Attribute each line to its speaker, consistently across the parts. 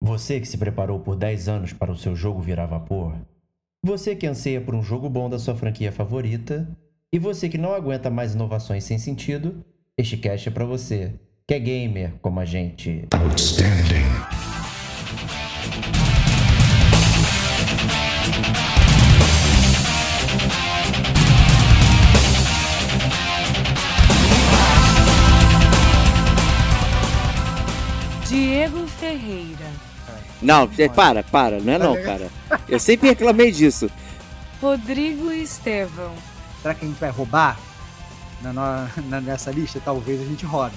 Speaker 1: Você que se preparou por 10 anos para o seu jogo virar vapor. Você que anseia por um jogo bom da sua franquia favorita. E você que não aguenta mais inovações sem sentido, este cast é para você, que é gamer como a gente. Outstanding.
Speaker 2: Diego Ferreira.
Speaker 3: Não, é, para, para, não é não, cara. Eu sempre reclamei disso.
Speaker 2: Rodrigo Estevão.
Speaker 4: Será que a gente vai roubar? Na, na, nessa lista, talvez a gente roube.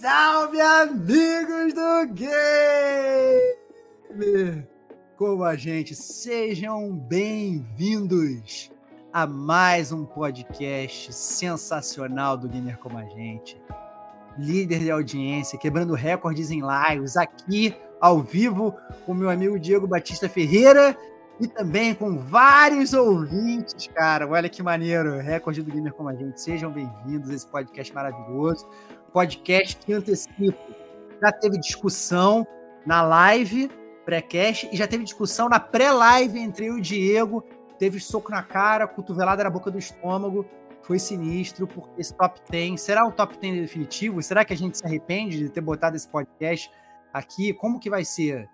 Speaker 4: salve, amigos do Gamer Como a Gente. Sejam bem-vindos a mais um podcast sensacional do Gamer Como a Gente. Líder de audiência, quebrando recordes em lives aqui ao vivo com meu amigo Diego Batista Ferreira e também com vários ouvintes, cara. Olha que maneiro, recorde do Gamer como a gente. Sejam bem-vindos a esse podcast maravilhoso. Podcast que antecipo. Já teve discussão na live pré-cast e já teve discussão na pré-live entre eu e o Diego. Teve soco na cara, cotovelada na boca do estômago. Foi sinistro, porque esse top 10 será o top 10 definitivo? Será que a gente se arrepende de ter botado esse podcast aqui, como que vai ser?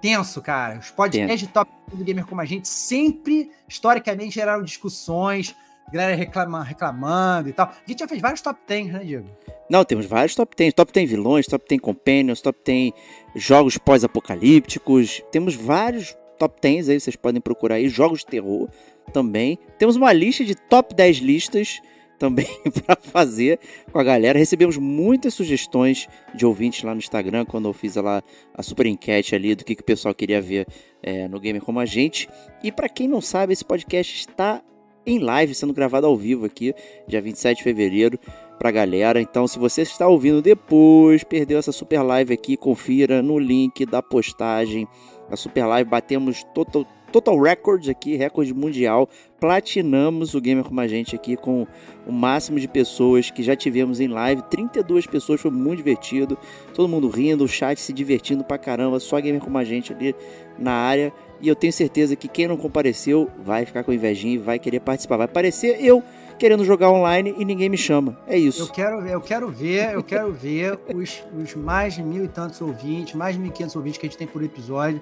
Speaker 4: Tenso, cara. Os podcasts de top do gamer como a gente sempre, historicamente, geraram discussões, galera reclama, reclamando e tal. A gente já fez vários top 10, né, Diego?
Speaker 3: Não, temos vários top 10. Top 10 vilões, top 10 companions, top 10 jogos pós-apocalípticos. Temos vários top 10 aí, vocês podem procurar aí. Jogos de terror também. Temos uma lista de top 10 listas também para fazer com a galera. Recebemos muitas sugestões de ouvintes lá no Instagram quando eu fiz lá a super enquete ali do que, que o pessoal queria ver é, no Gamer Como a Gente. E para quem não sabe, esse podcast está em live, sendo gravado ao vivo aqui, dia 27 de fevereiro, para a galera. Então, se você está ouvindo depois, perdeu essa super live aqui, confira no link da postagem. A super live batemos total, total records aqui, recorde mundial. Platinamos o Gamer Como a Gente aqui com o máximo de pessoas que já tivemos em live. 32 pessoas, foi muito divertido. Todo mundo rindo, o chat se divertindo pra caramba. Só gamer como a gente ali na área. E eu tenho certeza que quem não compareceu vai ficar com invejinha e vai querer participar. Vai aparecer eu querendo jogar online e ninguém me chama. É isso.
Speaker 4: Eu quero, eu quero ver, eu quero ver os, os mais de mil e tantos ouvintes, mais de mil e quinhentos ouvintes que a gente tem por episódio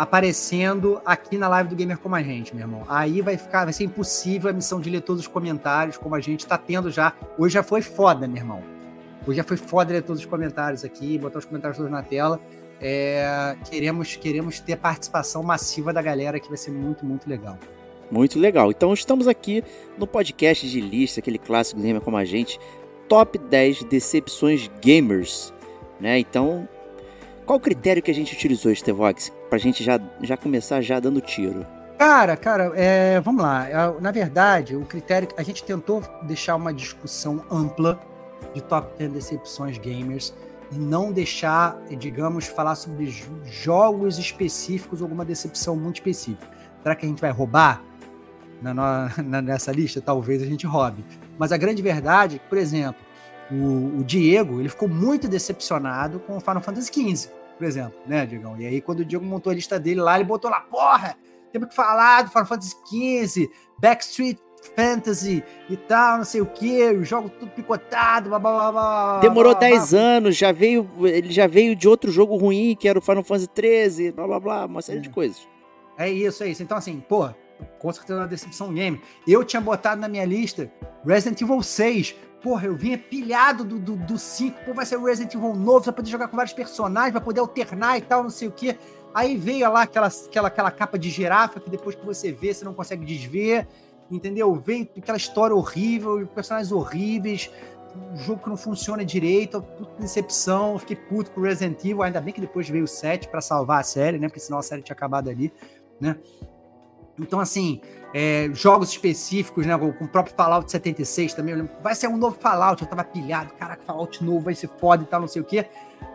Speaker 4: aparecendo aqui na live do Gamer como a gente, meu irmão. Aí vai ficar, vai ser impossível a missão de ler todos os comentários, como a gente tá tendo já. Hoje já foi foda, meu irmão. Hoje já foi foda ler todos os comentários aqui, botar os comentários todos na tela. É, queremos, queremos ter participação massiva da galera, que vai ser muito, muito legal.
Speaker 3: Muito legal. Então estamos aqui no podcast de lista, aquele clássico Gamer como a gente, top 10 decepções gamers, né? Então qual o critério que a gente utilizou, Stevox, pra gente já, já começar já dando tiro?
Speaker 4: Cara, cara, é, vamos lá. É, na verdade, o critério. A gente tentou deixar uma discussão ampla de top 10 decepções gamers e não deixar, digamos, falar sobre jogos específicos ou alguma decepção muito específica. Será que a gente vai roubar na, na, nessa lista? Talvez a gente roube. Mas a grande verdade por exemplo, o, o Diego ele ficou muito decepcionado com o Final Fantasy XV por exemplo, né, Diegão? E aí, quando o Diego montou a lista dele lá, ele botou lá, porra, temos que falar do Final Fantasy XV, Backstreet Fantasy e tal, não sei o que, o jogo tudo picotado, blá, blá, blá,
Speaker 3: Demorou 10 anos, já veio, ele já veio de outro jogo ruim, que era o Final Fantasy 13, blá blá blá, uma série é. de coisas.
Speaker 4: É isso, é isso. Então, assim, pô, com certeza uma decepção game. Eu tinha botado na minha lista Resident Evil 6, porra, eu vinha pilhado do 5, do, do cinco, pô, vai ser o Resident Evil novo, você vai poder jogar com vários personagens, vai poder alternar e tal, não sei o quê. Aí veio lá aquela, aquela, aquela capa de girafa que depois que você vê, você não consegue desver, entendeu? Veio aquela história horrível, personagens horríveis, um jogo que não funciona direito, puta decepção, fiquei puto com Resident Evil, ainda bem que depois veio o 7 para salvar a série, né? Porque senão a série tinha acabado ali, né? Então, assim, é, jogos específicos, né? Com o próprio Fallout 76 também, eu lembro, vai ser um novo Fallout, eu tava pilhado, caraca, Fallout novo, vai ser foda e tal, não sei o quê.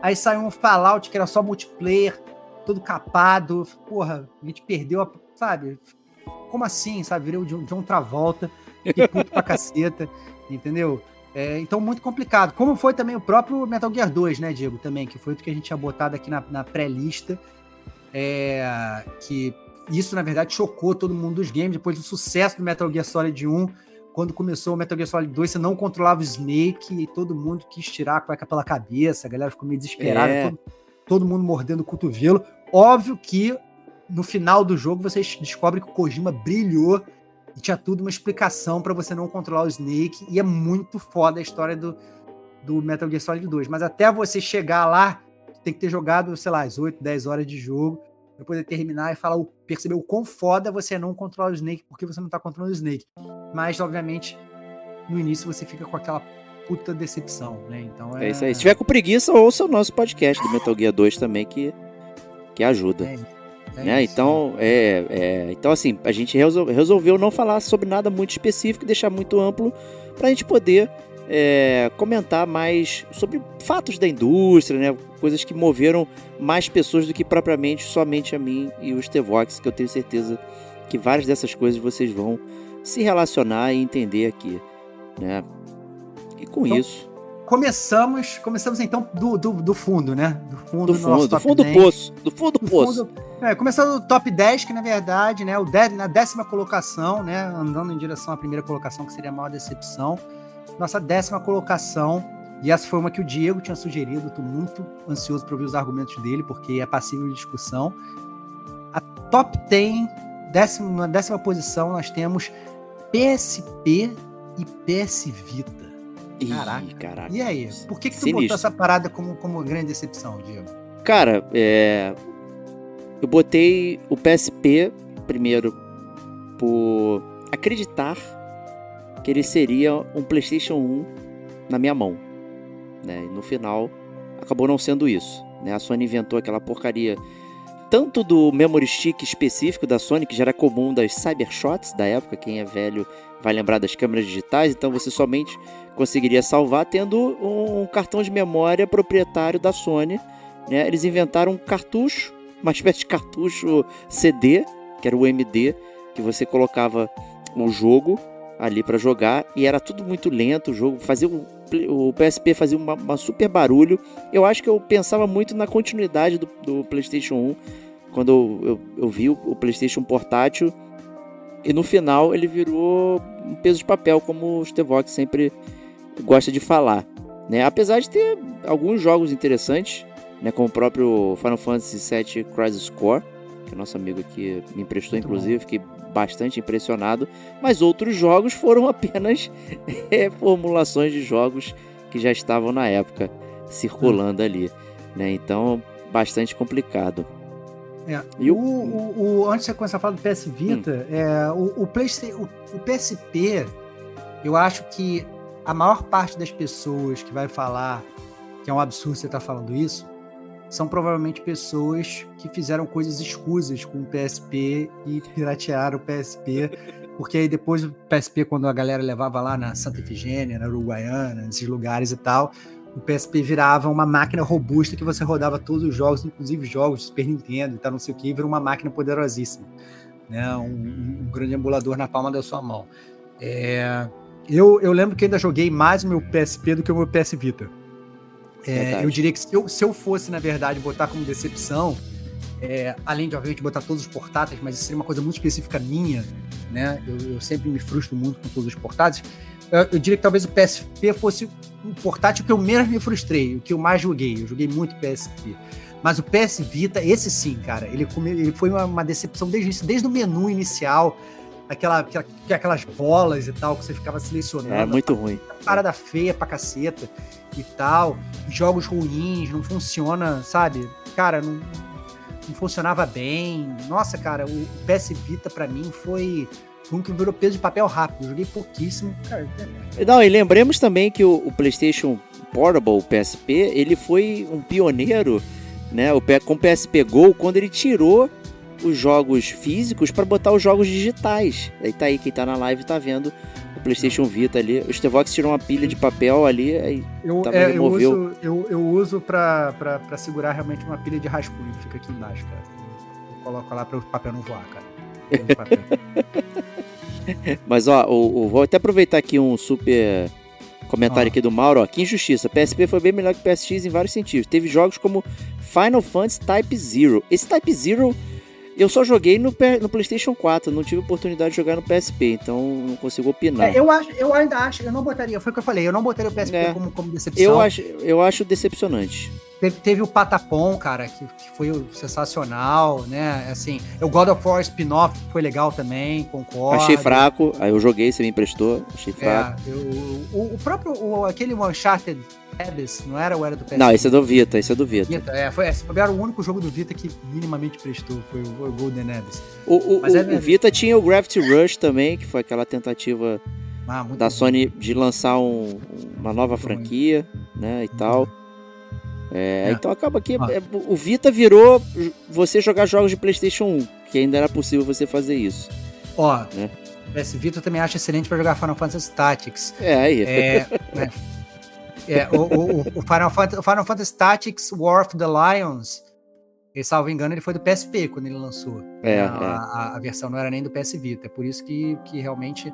Speaker 4: Aí saiu um Fallout que era só multiplayer, todo capado, porra, a gente perdeu a, sabe? Como assim, sabe? Virei o John Travolta, fiquei puto pra caceta, entendeu? É, então, muito complicado. Como foi também o próprio Metal Gear 2, né, Diego? Também, que foi o que a gente tinha botado aqui na, na pré-lista. É, que isso, na verdade, chocou todo mundo dos games. Depois do sucesso do Metal Gear Solid 1, quando começou o Metal Gear Solid 2, você não controlava o Snake e todo mundo quis tirar a cueca pela cabeça. A galera ficou meio desesperada. É. Todo, todo mundo mordendo o cotovelo. Óbvio que no final do jogo você descobre que o Kojima brilhou e tinha tudo uma explicação para você não controlar o Snake. E é muito foda a história do, do Metal Gear Solid 2. Mas até você chegar lá, tem que ter jogado, sei lá, as 8, 10 horas de jogo para poder terminar e falar, perceber o quão foda você é não controlar o Snake, porque você não tá controlando o Snake. Mas, obviamente, no início você fica com aquela puta decepção, né? Então
Speaker 3: é... é isso aí. Se tiver com preguiça, ouça o nosso podcast do Metal Gear 2 também, que, que ajuda. É. É né? Então, é, é, então, assim, a gente resolveu não falar sobre nada muito específico, deixar muito amplo para a gente poder é, comentar mais sobre fatos da indústria, né? coisas que moveram mais pessoas do que propriamente somente a mim e os Tevox, que eu tenho certeza que várias dessas coisas vocês vão se relacionar e entender aqui. Né? E com então, isso
Speaker 4: começamos, começamos então do, do, do, fundo, né?
Speaker 3: Do fundo do, fundo, do fundo do poço. Do fundo do, poço. Fundo,
Speaker 4: é, começando do top 10, que na verdade, né, o dez, na décima colocação, né, andando em direção à primeira colocação, que seria a maior decepção. Nossa décima colocação, e essa foi uma que o Diego tinha sugerido, estou muito ansioso para ouvir os argumentos dele, porque é passível de discussão. A top 10, décima, na décima posição, nós temos PSP e PS Vita. Caraca. Ih, caraca. E aí? Por que, que tu Sinistro. botou essa parada como, como grande decepção, Diego?
Speaker 3: Cara, é... eu botei o PSP primeiro por acreditar que ele seria um PlayStation 1 na minha mão. Né? E no final, acabou não sendo isso. Né? A Sony inventou aquela porcaria tanto do memory stick específico da Sony, que já era comum das Cybershots da época, quem é velho vai lembrar das câmeras digitais, então você somente conseguiria salvar tendo um cartão de memória proprietário da Sony. Né? Eles inventaram um cartucho, uma espécie de cartucho CD, que era o MD, que você colocava um jogo ali para jogar e era tudo muito lento. O jogo fazia um, o PSP fazia uma, uma, super barulho. Eu acho que eu pensava muito na continuidade do, do PlayStation 1 quando eu, eu, eu vi o, o PlayStation portátil e no final ele virou um peso de papel, como o Stevox sempre gosta de falar. Né? Apesar de ter alguns jogos interessantes, né? como o próprio Final Fantasy VII Crisis Core, que o nosso amigo aqui me emprestou, Muito inclusive, bom. fiquei bastante impressionado. Mas outros jogos foram apenas reformulações de jogos que já estavam na época circulando hum. ali. Né? Então, bastante complicado.
Speaker 4: É. E o, o, o, antes de você começar a falar do PS Vita, hum. é, o, o, PlayStation, o, o PSP, eu acho que a maior parte das pessoas que vai falar que é um absurdo você estar tá falando isso, são provavelmente pessoas que fizeram coisas escusas com o PSP e piratearam o PSP, porque aí depois o PSP, quando a galera levava lá na Santa Efigênia, na Uruguaiana, nesses lugares e tal, o PSP virava uma máquina robusta que você rodava todos os jogos, inclusive jogos de Super Nintendo e tal, não sei o que, e virou uma máquina poderosíssima. Né? Um, um, grande emulador na palma da sua mão. É... Eu, eu lembro que ainda joguei mais o meu PSP do que o meu PS Vita. É, eu diria que se eu, se eu fosse, na verdade, botar como decepção, é, além de, obviamente, botar todos os portáteis, mas isso seria uma coisa muito específica minha, né? Eu, eu sempre me frustro muito com todos os portáteis. Eu, eu, diria que talvez o PSP fosse um portátil que eu menos me frustrei, o que eu mais joguei. Eu joguei muito PSP. Mas o PS Vita, esse sim, cara, ele, ele foi uma, uma decepção desde, desde o menu inicial. Aquela, aquela- aquelas bolas e tal, que você ficava selecionando.
Speaker 3: É muito ruim.
Speaker 4: parada feia pra caceta e tal, jogos ruins, não funciona, sabe? Cara, não, não funcionava bem. Nossa, cara, o PS Vita pra mim foi, um que virou peso de papel rápido. Joguei pouquíssimo. Cara, é-
Speaker 3: Não, e lembremos também que o, o PlayStation Portable, o PSP, ele foi um pioneiro, né, o, com o PSP Go, quando ele tirou os jogos físicos para botar os jogos digitais. Aí tá aí, quem tá na live tá vendo o PlayStation Vita ali. O Stevox tirou uma pilha de papel ali, aí
Speaker 4: eu,
Speaker 3: Tá,
Speaker 4: é,
Speaker 3: mas
Speaker 4: eu
Speaker 3: removeu.
Speaker 4: uso, eu, eu uso pra, pra, pra segurar realmente uma pilha de rascunho, fica aqui embaixo, cara. Eu coloco lá pra o papel não voar, cara.
Speaker 3: Mas ó, o, o- vou até aproveitar aqui um super comentário
Speaker 4: Ó.
Speaker 3: aqui do Mauro, ó. Que injustiça. PSP foi bem melhor que o PSX em vários sentidos. Teve jogos como Final Fantasy Type Zero. Esse Type Zero eu só joguei no, no PlayStation 4, não tive oportunidade de jogar no PSP, então não consigo opinar.
Speaker 4: É, eu, acho, eu ainda acho, eu não botaria, foi o que eu falei, eu não botaria o PSP
Speaker 3: É.
Speaker 4: como, como decepção.
Speaker 3: eu, acho, eu acho decepcionante.
Speaker 4: Teve, teve o Patapom, cara, que, que foi sensacional, né? Assim, o God of War spin-off foi legal também, concordo.
Speaker 3: Achei fraco, aí eu joguei, você me emprestou, achei fraco.
Speaker 4: É, eu- o, o próprio, o, aquele Uncharted Abyss, não era o era do PSP?
Speaker 3: Não, esse é do Vita, esse é do Vita.
Speaker 4: Vita, é, foi, esse era o único jogo do Vita que minimamente prestou, foi o, Golden Abyss.
Speaker 3: O, o-
Speaker 4: é
Speaker 3: o- o. Vita tinha o Gravity Rush também, que foi aquela tentativa
Speaker 4: Ah,
Speaker 3: da
Speaker 4: bom.
Speaker 3: Sony de lançar um- uma nova franquia, né, e tal. É,
Speaker 4: É.
Speaker 3: Então acaba que
Speaker 4: Ah.
Speaker 3: é, o Vita virou você jogar jogos de PlayStation 1, que ainda era possível você fazer isso.
Speaker 4: Ó,
Speaker 3: né?
Speaker 4: PS Vita também acho excelente pra jogar Final Fantasy Tactics.
Speaker 3: É, aí.
Speaker 4: É, né? É, o, o- o Final Fantasy, o Final Fantasy Tactics War of the Lions, e, salvo engano, ele foi do PSP quando ele lançou.
Speaker 3: É,
Speaker 4: a,
Speaker 3: é.
Speaker 4: a- a versão não era nem do PS Vita. É por isso que, que realmente.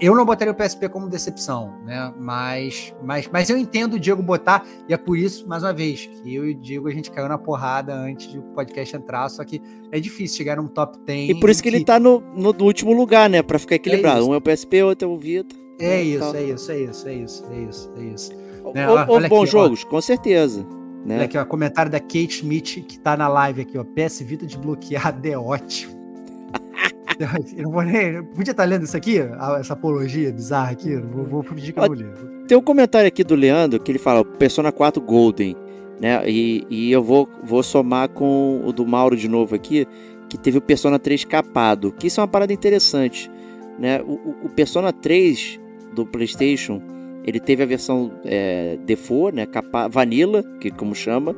Speaker 4: Eu não botaria o PSP como decepção, né? Mas, mas, mas eu entendo o Diego botar, e é por isso, mais uma vez, que eu e o Diego a gente caiu na porrada antes do podcast entrar, só que é difícil chegar num top 10.
Speaker 3: E por isso que ele tá no, no- último lugar, né, Pra ficar equilibrado.
Speaker 4: isso.
Speaker 3: um é o PSP, outro é o Vita.
Speaker 4: É
Speaker 3: e
Speaker 4: isso, é isso, é isso, é isso, é isso, é isso. Né,
Speaker 3: hou-
Speaker 4: olha
Speaker 3: Houve
Speaker 4: aqui,
Speaker 3: bons
Speaker 4: ó.
Speaker 3: jogos, com certeza.
Speaker 4: Olha
Speaker 3: Né?
Speaker 4: aqui, ó, comentário da Kate Schmidt, que tá na live aqui, ó. PS Vita desbloqueado é ótimo. Eu não vou nem. Podia estar lendo isso aqui? a- Essa apologia bizarra aqui? Eu Vou, vou pedir que eu não li.
Speaker 3: Tem um comentário aqui do Leandro que ele fala Persona 4 Golden, né? E, e eu vou, vou somar com o do Mauro de novo aqui, que teve o Persona 3 capado, que isso é uma parada interessante, né? O- o Persona 3 do PlayStation, ele teve a versão é, default, né? Capa, vanilla, que como chama,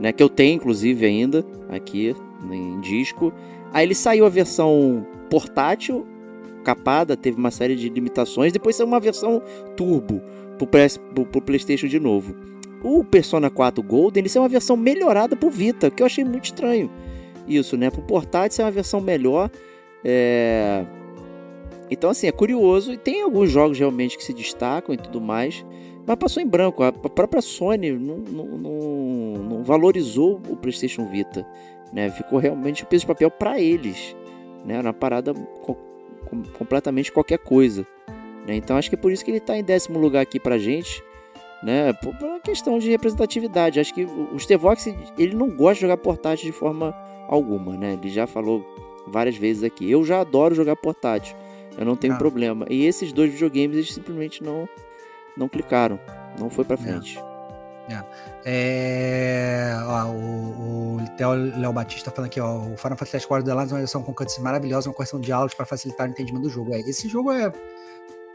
Speaker 3: né? Que eu tenho inclusive ainda aqui em disco. Aí ele saiu a versão portátil, capada, teve uma série de limitações. Depois saiu uma versão turbo pro, PS pro, pro PlayStation de novo. O Persona 4 Golden ele é uma versão melhorada pro Vita, que eu achei muito estranho. Isso, né? Pro portátil é uma versão melhor. É... Então, assim, é curioso. E tem alguns jogos realmente que se destacam e tudo mais. Mas passou em branco. A própria Sony não, não, não- não valorizou o PlayStation Vita. Né? Ficou realmente o peso de papel para eles. Né? Uma parada co- com- completamente qualquer coisa. né? Então acho que é por isso que ele está em décimo lugar aqui pra gente. Né? Por, por uma questão de representatividade. Acho que o o Stevox ele não gosta de jogar portátil de forma alguma. Né? Ele já falou várias vezes aqui. Eu já adoro jogar portátil. Eu não tenho
Speaker 4: Ah.
Speaker 3: problema. E esses dois videogames eles simplesmente não, não clicaram. Não foi pra frente.
Speaker 4: É, ó, o, o Theo Léo Batista falando aqui, ó, o Final Fantasy IV The Lands é uma versão com cutscenes maravilhosa, uma correção de diálogos para facilitar o entendimento do jogo. É, esse jogo é.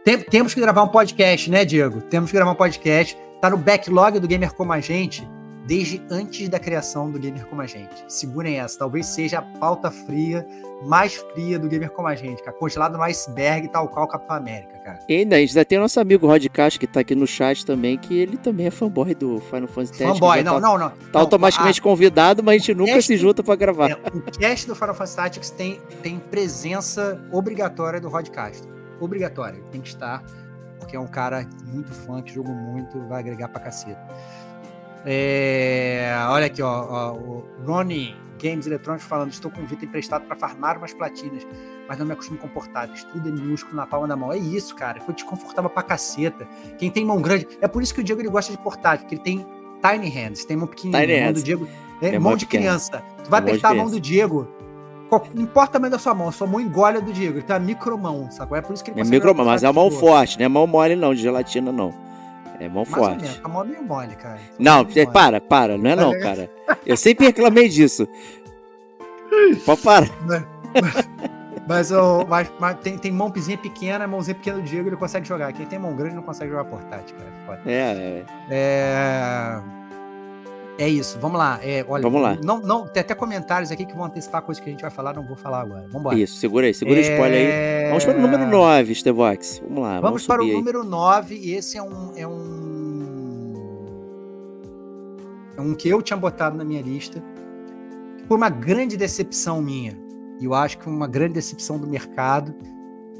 Speaker 4: Tem- temos que gravar um podcast, né, Diego? Temos que gravar um podcast. Tá no backlog do Gamer Como a Gente desde antes da criação do Gamer Como a Gente. Segurem essa, talvez seja a pauta fria, mais fria do Gamer Como a Gente, cara. Congelado no iceberg, tal qual Capitão América, cara.
Speaker 3: E ainda, a gente ainda tem nosso amigo Rod Castro que tá aqui no chat também, que ele também é fanboy do Final Fantasy Tactics.
Speaker 4: Fanboy,
Speaker 3: já
Speaker 4: não,
Speaker 3: tá,
Speaker 4: não, não.
Speaker 3: Tá
Speaker 4: não,
Speaker 3: automaticamente convidado, mas a gente nunca
Speaker 4: Cast-
Speaker 3: se junta pra gravar.
Speaker 4: É, o cast do Final Fantasy Tactics tem, tem presença obrigatória do Rod Castro. Obrigatória. Tem que estar, porque é um cara muito fã, que joga muito, vai agregar pra caceta. É, olha aqui, ó, ó, o Ronnie Games Electronics falando: estou com o Vita emprestado para farmar umas platinas, mas não me acostumo com portáteis. Tudo é minúsculo na palma da mão. É isso, cara. Foi desconfortável pra caceta. Quem tem mão grande. É por isso que o Diego ele gosta de portátil, porque ele tem tiny hands, tem mão pequenininha.
Speaker 3: Tiny
Speaker 4: mão
Speaker 3: hands.
Speaker 4: do Diego é mão de
Speaker 3: pequena.
Speaker 4: criança. Tu vai apertar a mão
Speaker 3: criança.
Speaker 4: do Diego. Não importa tamanho da sua mão, a sua mão engole a do Diego. Ele tem uma micromão, sacou? É por isso que ele
Speaker 3: É
Speaker 4: consegue
Speaker 3: micro,
Speaker 4: jogar
Speaker 3: mas é a mão forte, não é mão mole não, de gelatina não. É mão
Speaker 4: Mais ou
Speaker 3: forte.
Speaker 4: menos, A mão é meio mole, cara.
Speaker 3: Não,
Speaker 4: Meio
Speaker 3: você-
Speaker 4: mole.
Speaker 3: para, para, não é não,
Speaker 4: É.
Speaker 3: cara. Eu sempre reclamei disso. Pode parar.
Speaker 4: Mas, ô, mas, mas tem, tem mãozinha pequena, mãozinha pequena do Diego, ele consegue jogar. Quem tem mão grande não consegue jogar portátil, cara. é Foda.
Speaker 3: É, é.
Speaker 4: É... é isso, vamos lá. É, olha,
Speaker 3: Vamos lá.
Speaker 4: Não, não, tem até comentários aqui que vão antecipar coisas que a gente vai falar, não vou falar agora. Vamos embora.
Speaker 3: Isso, segura aí, segura o spoiler aí.
Speaker 4: É,
Speaker 3: Vamos para o número 9, Stevox. Vamos lá, vamos,
Speaker 4: Vamos para o
Speaker 3: aí.
Speaker 4: número 9, e esse é um, é um. É um que eu tinha botado na minha lista. Foi uma grande decepção minha. E eu acho que uma grande decepção do mercado.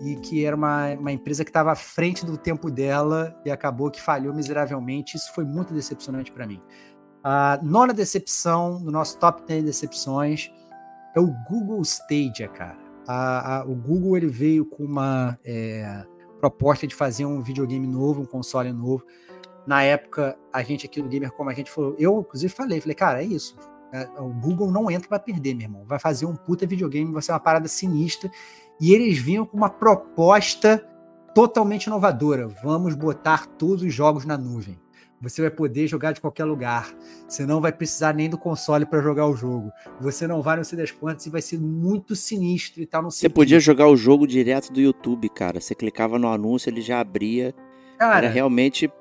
Speaker 4: E que era uma, uma empresa que estava à frente do tempo dela e acabou que falhou miseravelmente. Isso foi muito decepcionante para mim. A nona decepção do nosso top 10 decepções é o Google Stadia, cara. A- a- o Google ele veio com uma é, proposta de fazer um videogame novo, um console novo. Na época, a gente aqui do Gamer Como a gente falou, eu inclusive falei, falei, cara, é isso. É, o Google não entra pra perder, meu irmão. Vai fazer um puta videogame, vai ser uma parada sinistra. E eles vinham com uma proposta totalmente inovadora. Vamos botar todos os jogos na nuvem. Você vai poder jogar de qualquer lugar. Você não vai precisar nem do console para jogar o jogo. Você não vai não sei das quantas e vai ser muito sinistro e tal. Não sei
Speaker 3: Você podia jogar o jogo direto do YouTube, cara. Você clicava no anúncio, ele já abria.
Speaker 4: Cara,
Speaker 3: Era realmente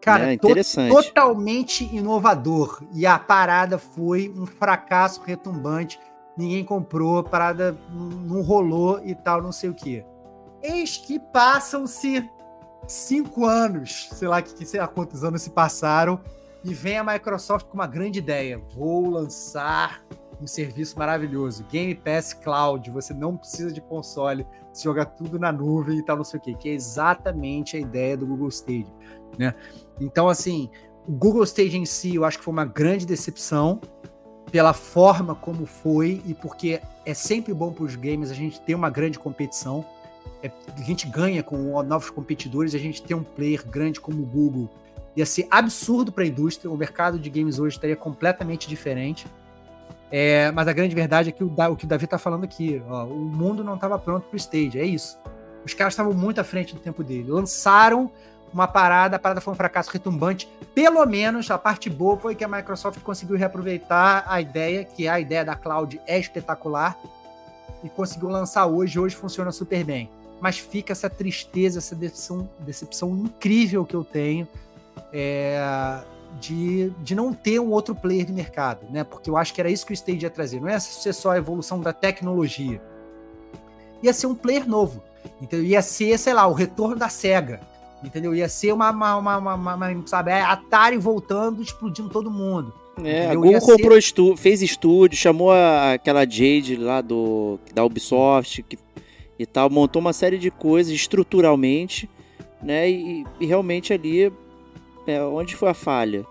Speaker 4: Cara,
Speaker 3: né,
Speaker 4: to-
Speaker 3: interessante.
Speaker 4: totalmente inovador. E a parada foi um fracasso retumbante. Ninguém comprou, a parada não, não rolou e tal, não sei o quê. Eis que passam-se cinco anos, sei lá, que, sei lá quantos anos se passaram, e vem a Microsoft com uma grande ideia. Vou lançar um serviço maravilhoso, Game Pass Cloud. Você não precisa de console, você joga tudo na nuvem e tal, não sei o quê. Que é exatamente a ideia do Google Stadia, né? Então, assim, o Google Stage em si, eu acho que foi uma grande decepção pela forma como foi e porque é sempre bom para os games a gente ter uma grande competição. É, a gente ganha com novos competidores, a gente ter um player grande como o Google ia ser absurdo para a indústria. O mercado de games hoje estaria completamente diferente. É, mas a grande verdade é que o, o que o Davi está falando aqui, ó, o mundo não estava pronto para o stage, é isso. Os caras estavam muito à frente do tempo dele. Lançaram uma parada, a parada foi um fracasso retumbante. Pelo menos a parte boa foi que a Microsoft conseguiu reaproveitar a ideia, que a ideia da cloud é espetacular, e conseguiu lançar hoje. Hoje funciona super bem. Mas fica essa tristeza, essa decepção, decepção incrível que eu tenho é, de, de não ter um outro player de mercado, né? Porque eu acho que era isso que o Stage ia trazer. Não ia ser só a evolução da tecnologia. Ia ser um player novo. Entendeu? Ia ser, sei lá, o retorno da SEGA. Entendeu? Ia ser uma, uma, uma, uma- uma- sabe, a Atari voltando, explodindo todo mundo.
Speaker 3: É, a? Google
Speaker 4: ser-
Speaker 3: comprou estú- fez estúdio, chamou a- aquela Jade lá do da Ubisoft que- e tal, montou uma série de coisas estruturalmente, né? E, e realmente ali é onde foi a falha,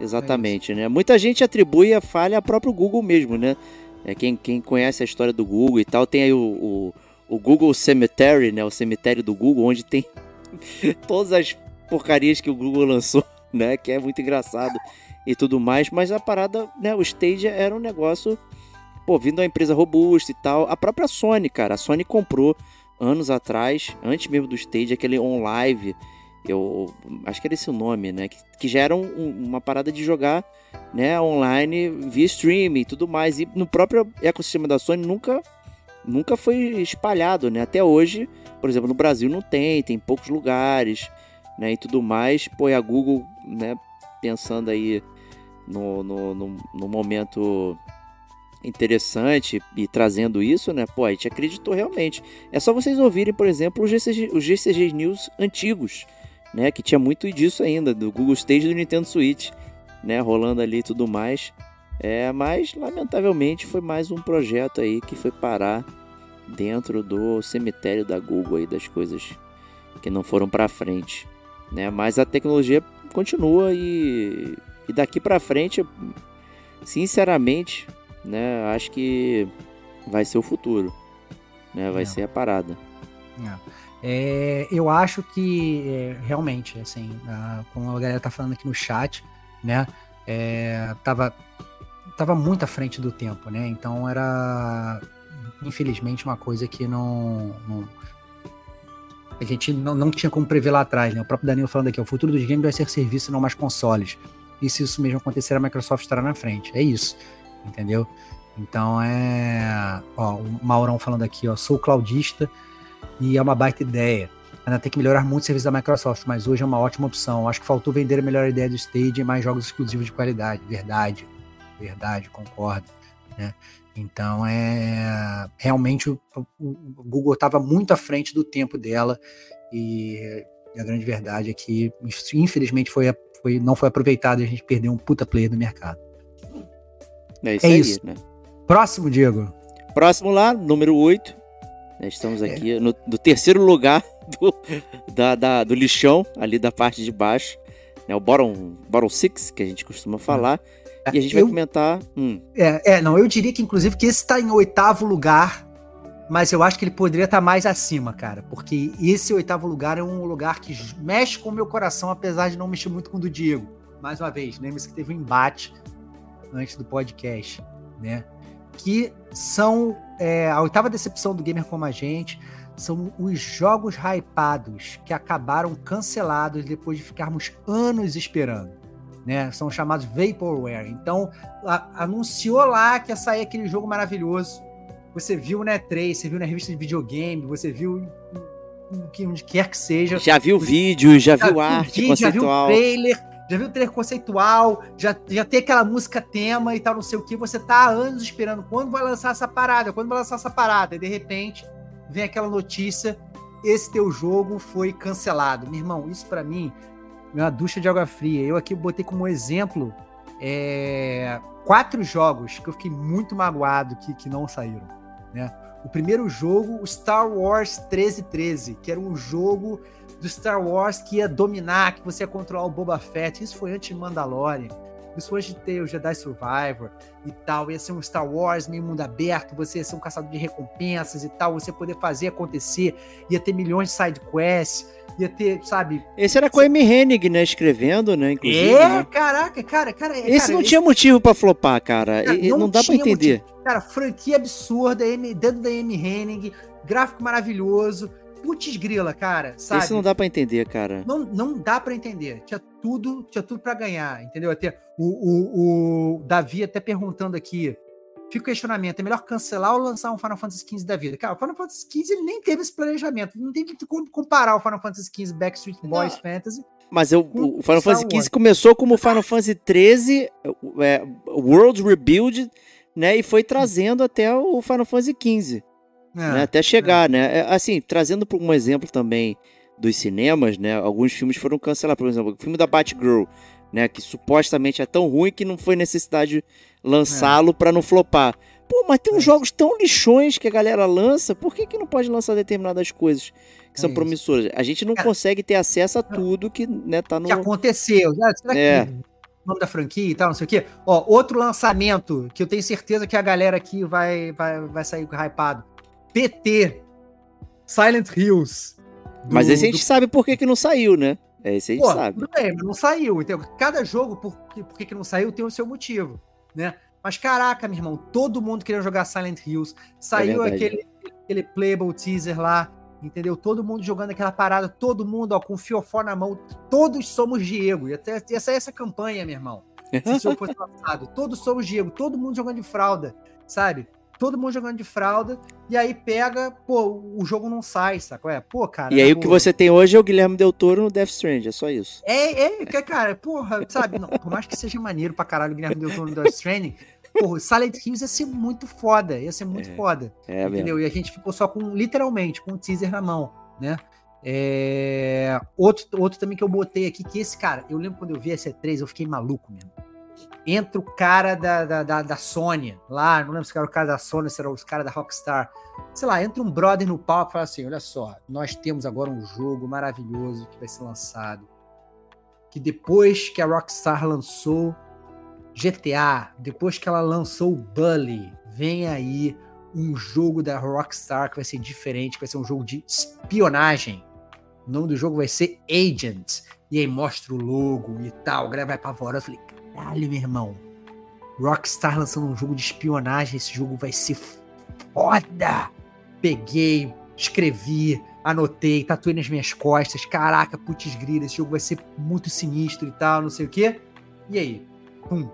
Speaker 3: exatamente, né? Muita gente atribui a falha ao próprio Google mesmo, né? É quem, quem conhece a história do Google e tal tem aí o, o, o Google Cemetery, né? O cemitério do Google, onde tem todas as porcarias que o Google lançou, né? Que é muito engraçado e tudo mais, mas a parada, né, o Stadia era um negócio, pô, vindo uma empresa robusta e tal. A própria Sony, cara, a Sony comprou anos atrás, antes mesmo do Stadia, aquele OnLive, eu acho que era esse o nome, né, que, que já era um- uma parada de jogar, né, online via streaming e tudo mais. E no próprio ecossistema da Sony nunca nunca foi espalhado, né? Até hoje, por exemplo, no Brasil não tem, tem poucos lugares, né, e tudo mais. Pô, e a Google, né, pensando aí no, no, no, no momento interessante e trazendo isso, né? Pô, a gente acreditou realmente. É só vocês ouvirem, por exemplo, os GCG, os GCG News antigos, né? Que tinha muito disso ainda, do Google Stage do Nintendo Switch, né? Rolando ali e tudo mais. É, mas lamentavelmente foi mais um projeto aí que foi parar dentro do cemitério da Google aí das coisas que não foram para frente, né? Mas a tecnologia continua e, e daqui para frente, sinceramente, né? Acho que vai ser o futuro, né? Vai
Speaker 4: É.
Speaker 3: ser a parada.
Speaker 4: É, eu acho que é, realmente, assim, a- como a galera tá falando aqui no chat, né? é, tava, tava muito à frente do tempo, né? Então era. infelizmente, uma coisa que não. não- a gente não, não tinha como prever lá atrás, né? O próprio Danilo falando aqui, o futuro dos games vai ser serviço, não mais consoles. E se isso mesmo acontecer, a Microsoft estará na frente. É isso. Entendeu? Então é. Ó, o Maurão falando aqui, ó. Sou claudista e é uma baita ideia. Ainda tem que melhorar muito o serviço da Microsoft, mas hoje é uma ótima opção. Acho que faltou vender a melhor ideia do Stage e mais jogos exclusivos de qualidade. Verdade. Verdade, concordo. Né? Então é. Realmente o, o- Google estava muito à frente do tempo dela. E a grande verdade é que, infelizmente, foi, foi, não foi aproveitado e a gente perdeu um puta player do mercado.
Speaker 3: É isso
Speaker 4: É
Speaker 3: aí,
Speaker 4: isso.
Speaker 3: né?
Speaker 4: Próximo, Diego.
Speaker 3: Próximo lá, número 8. Né, estamos
Speaker 4: É.
Speaker 3: aqui no, no terceiro lugar do, da, da- do lixão, ali da parte de baixo. Né, o bottom, bottom six, que a gente costuma falar. E a gente vai
Speaker 4: Eu-
Speaker 3: comentar. hum,
Speaker 4: É, é, não, eu diria que inclusive que esse está em oitavo lugar, mas eu acho que ele poderia estar mais acima, cara, porque esse oitavo lugar é um lugar que mexe com o meu coração, apesar de não mexer muito com o do Diego. Mais uma vez, lembre-se que teve um embate antes do podcast, né? Que são é, a oitava decepção do gamer como a gente. São os jogos hypados que acabaram cancelados depois de ficarmos anos esperando. Né? São chamados Vaporware. Então, a- anunciou lá que ia sair aquele jogo maravilhoso. Você viu na E3, você viu na revista de videogame, você viu que- onde quer que seja.
Speaker 3: já viu vídeo, já viu
Speaker 4: o
Speaker 3: arte
Speaker 4: vídeo, Já viu o
Speaker 3: conceitual.
Speaker 4: trailer, já viu o trailer conceitual, já, já tem aquela música tema e tal, não sei o que. Você tá há anos esperando quando vai lançar essa parada, quando vai lançar essa parada. E de repente vem aquela notícia: esse teu jogo foi cancelado. Meu irmão, isso pra mim é uma ducha de água fria. Eu aqui botei como exemplo é, quatro jogos que eu fiquei muito magoado que, que não saíram. Né? O primeiro jogo, o Star Wars 1313, que era um jogo do Star Wars que ia dominar, que você ia controlar o Boba Fett. Isso foi antes de Mandalorian. Isso foi antes de ter o Jedi Survivor e tal. Ia ser um Star Wars meio mundo aberto, você ia ser um caçador de recompensas e tal, você poder fazer acontecer, ia ter milhões de side quests, ia ter, sabe?
Speaker 3: Esse era com a Amy Hennig, né? Escrevendo, né? Inclusive.
Speaker 4: É,
Speaker 3: né?
Speaker 4: caraca, cara, cara.
Speaker 3: Esse
Speaker 4: cara,
Speaker 3: não tinha motivo pra flopar, cara.
Speaker 4: Cara,
Speaker 3: E- e não, dá pra
Speaker 4: tinha
Speaker 3: entender.
Speaker 4: motivo. Cara, franquia absurda, M, dentro da M. Henning, gráfico maravilhoso. Putz grila, cara, sabe?
Speaker 3: Esse não dá pra entender, cara.
Speaker 4: não, não dá pra entender. Tinha tudo, tinha tudo para ganhar, entendeu? Até o, o, o Davi até perguntando aqui. Fica o questionamento: é melhor cancelar ou lançar um Final Fantasy XV da vida? Cara, o Final Fantasy XV ele nem teve esse planejamento. Não tem como comparar o Final Fantasy XV Backstreet Boys Fantasy.
Speaker 3: Mas eu,
Speaker 4: Com
Speaker 3: o Final
Speaker 4: Star
Speaker 3: Fantasy. XV começou como Final Fantasy XIII, é, World Rebuild, né? E foi trazendo até o Final Fantasy XV.
Speaker 4: É,
Speaker 3: né, até chegar, né? É, Assim, trazendo por um exemplo também dos cinemas, né? Alguns filmes foram cancelados, por exemplo, o filme da Batgirl, né? Que supostamente é tão ruim que não foi necessidade lançá-lo pra não flopar. Pô, mas tem uns
Speaker 4: É.
Speaker 3: jogos tão lixões que a galera lança, por que, que não pode lançar determinadas coisas que são
Speaker 4: É isso.
Speaker 3: promissoras? A gente não
Speaker 4: Cara,
Speaker 3: consegue ter acesso a tudo que, né, tá no.
Speaker 4: que aconteceu. Ah, será
Speaker 3: É.
Speaker 4: que o nome da franquia e tal, não sei o quê? Ó, outro lançamento que eu tenho certeza que a galera aqui vai, vai, vai sair hypado. PT. Silent Hills. do-
Speaker 3: Mas esse a
Speaker 4: do
Speaker 3: gente sabe por que, que não saiu, né? É, esse a gente
Speaker 4: Pô,
Speaker 3: sabe.
Speaker 4: bem, mas não saiu. Então, cada jogo, por, que- por que que não saiu, tem o seu motivo, né? Mas caraca, meu irmão, todo mundo queria jogar Silent Hills. Saiu
Speaker 3: verdade.
Speaker 4: aquele, aquele playable teaser lá, entendeu? Todo mundo jogando aquela parada, todo mundo, ó, com o fiofó na mão. Todos somos Diego. E até ia sair essa campanha, meu irmão. Se o jogo fosse lançado. Todos somos Diego, todo mundo jogando de fralda, sabe? Todo mundo jogando de fralda, e aí pega, pô, o jogo não sai, sacou? É, pô, cara.
Speaker 3: E aí
Speaker 4: pô,
Speaker 3: o que você tem hoje é o Guilherme Del Toro no Death Strand, é só isso.
Speaker 4: É, é, que, cara, porra, sabe? Não, por mais que seja maneiro pra caralho o Guilherme Del Toro no Death Stranding, porra, Silent Hills ia ser muito foda, ia ser muito
Speaker 3: É,
Speaker 4: foda,
Speaker 3: É mesmo.
Speaker 4: entendeu? E a gente ficou só com, literalmente, com o teaser na mão, né? É, outro, outro também que eu botei aqui, que esse cara, eu lembro quando eu vi esse E3, eu fiquei maluco mesmo. Entra o cara da, da, da, da Sony, lá, não lembro se era o cara da Sony, se era os caras da Rockstar. Sei lá, entra um brother no palco e fala assim: olha só, nós temos agora um jogo maravilhoso que vai ser lançado. Que depois que a Rockstar lançou GTA, depois que ela lançou o Bully, vem aí um jogo da Rockstar que vai ser diferente, que vai ser um jogo de espionagem. O nome do jogo vai ser Agent. E aí mostra o logo e tal. A galera vai apavorar. Eu falei, caralho, meu irmão. Rockstar lançando um jogo de espionagem. Esse jogo vai ser foda. Peguei, escrevi, anotei, tatuei nas minhas costas. Caraca, putz grila, esse jogo vai ser muito sinistro e tal, não sei o quê. E aí? Pum.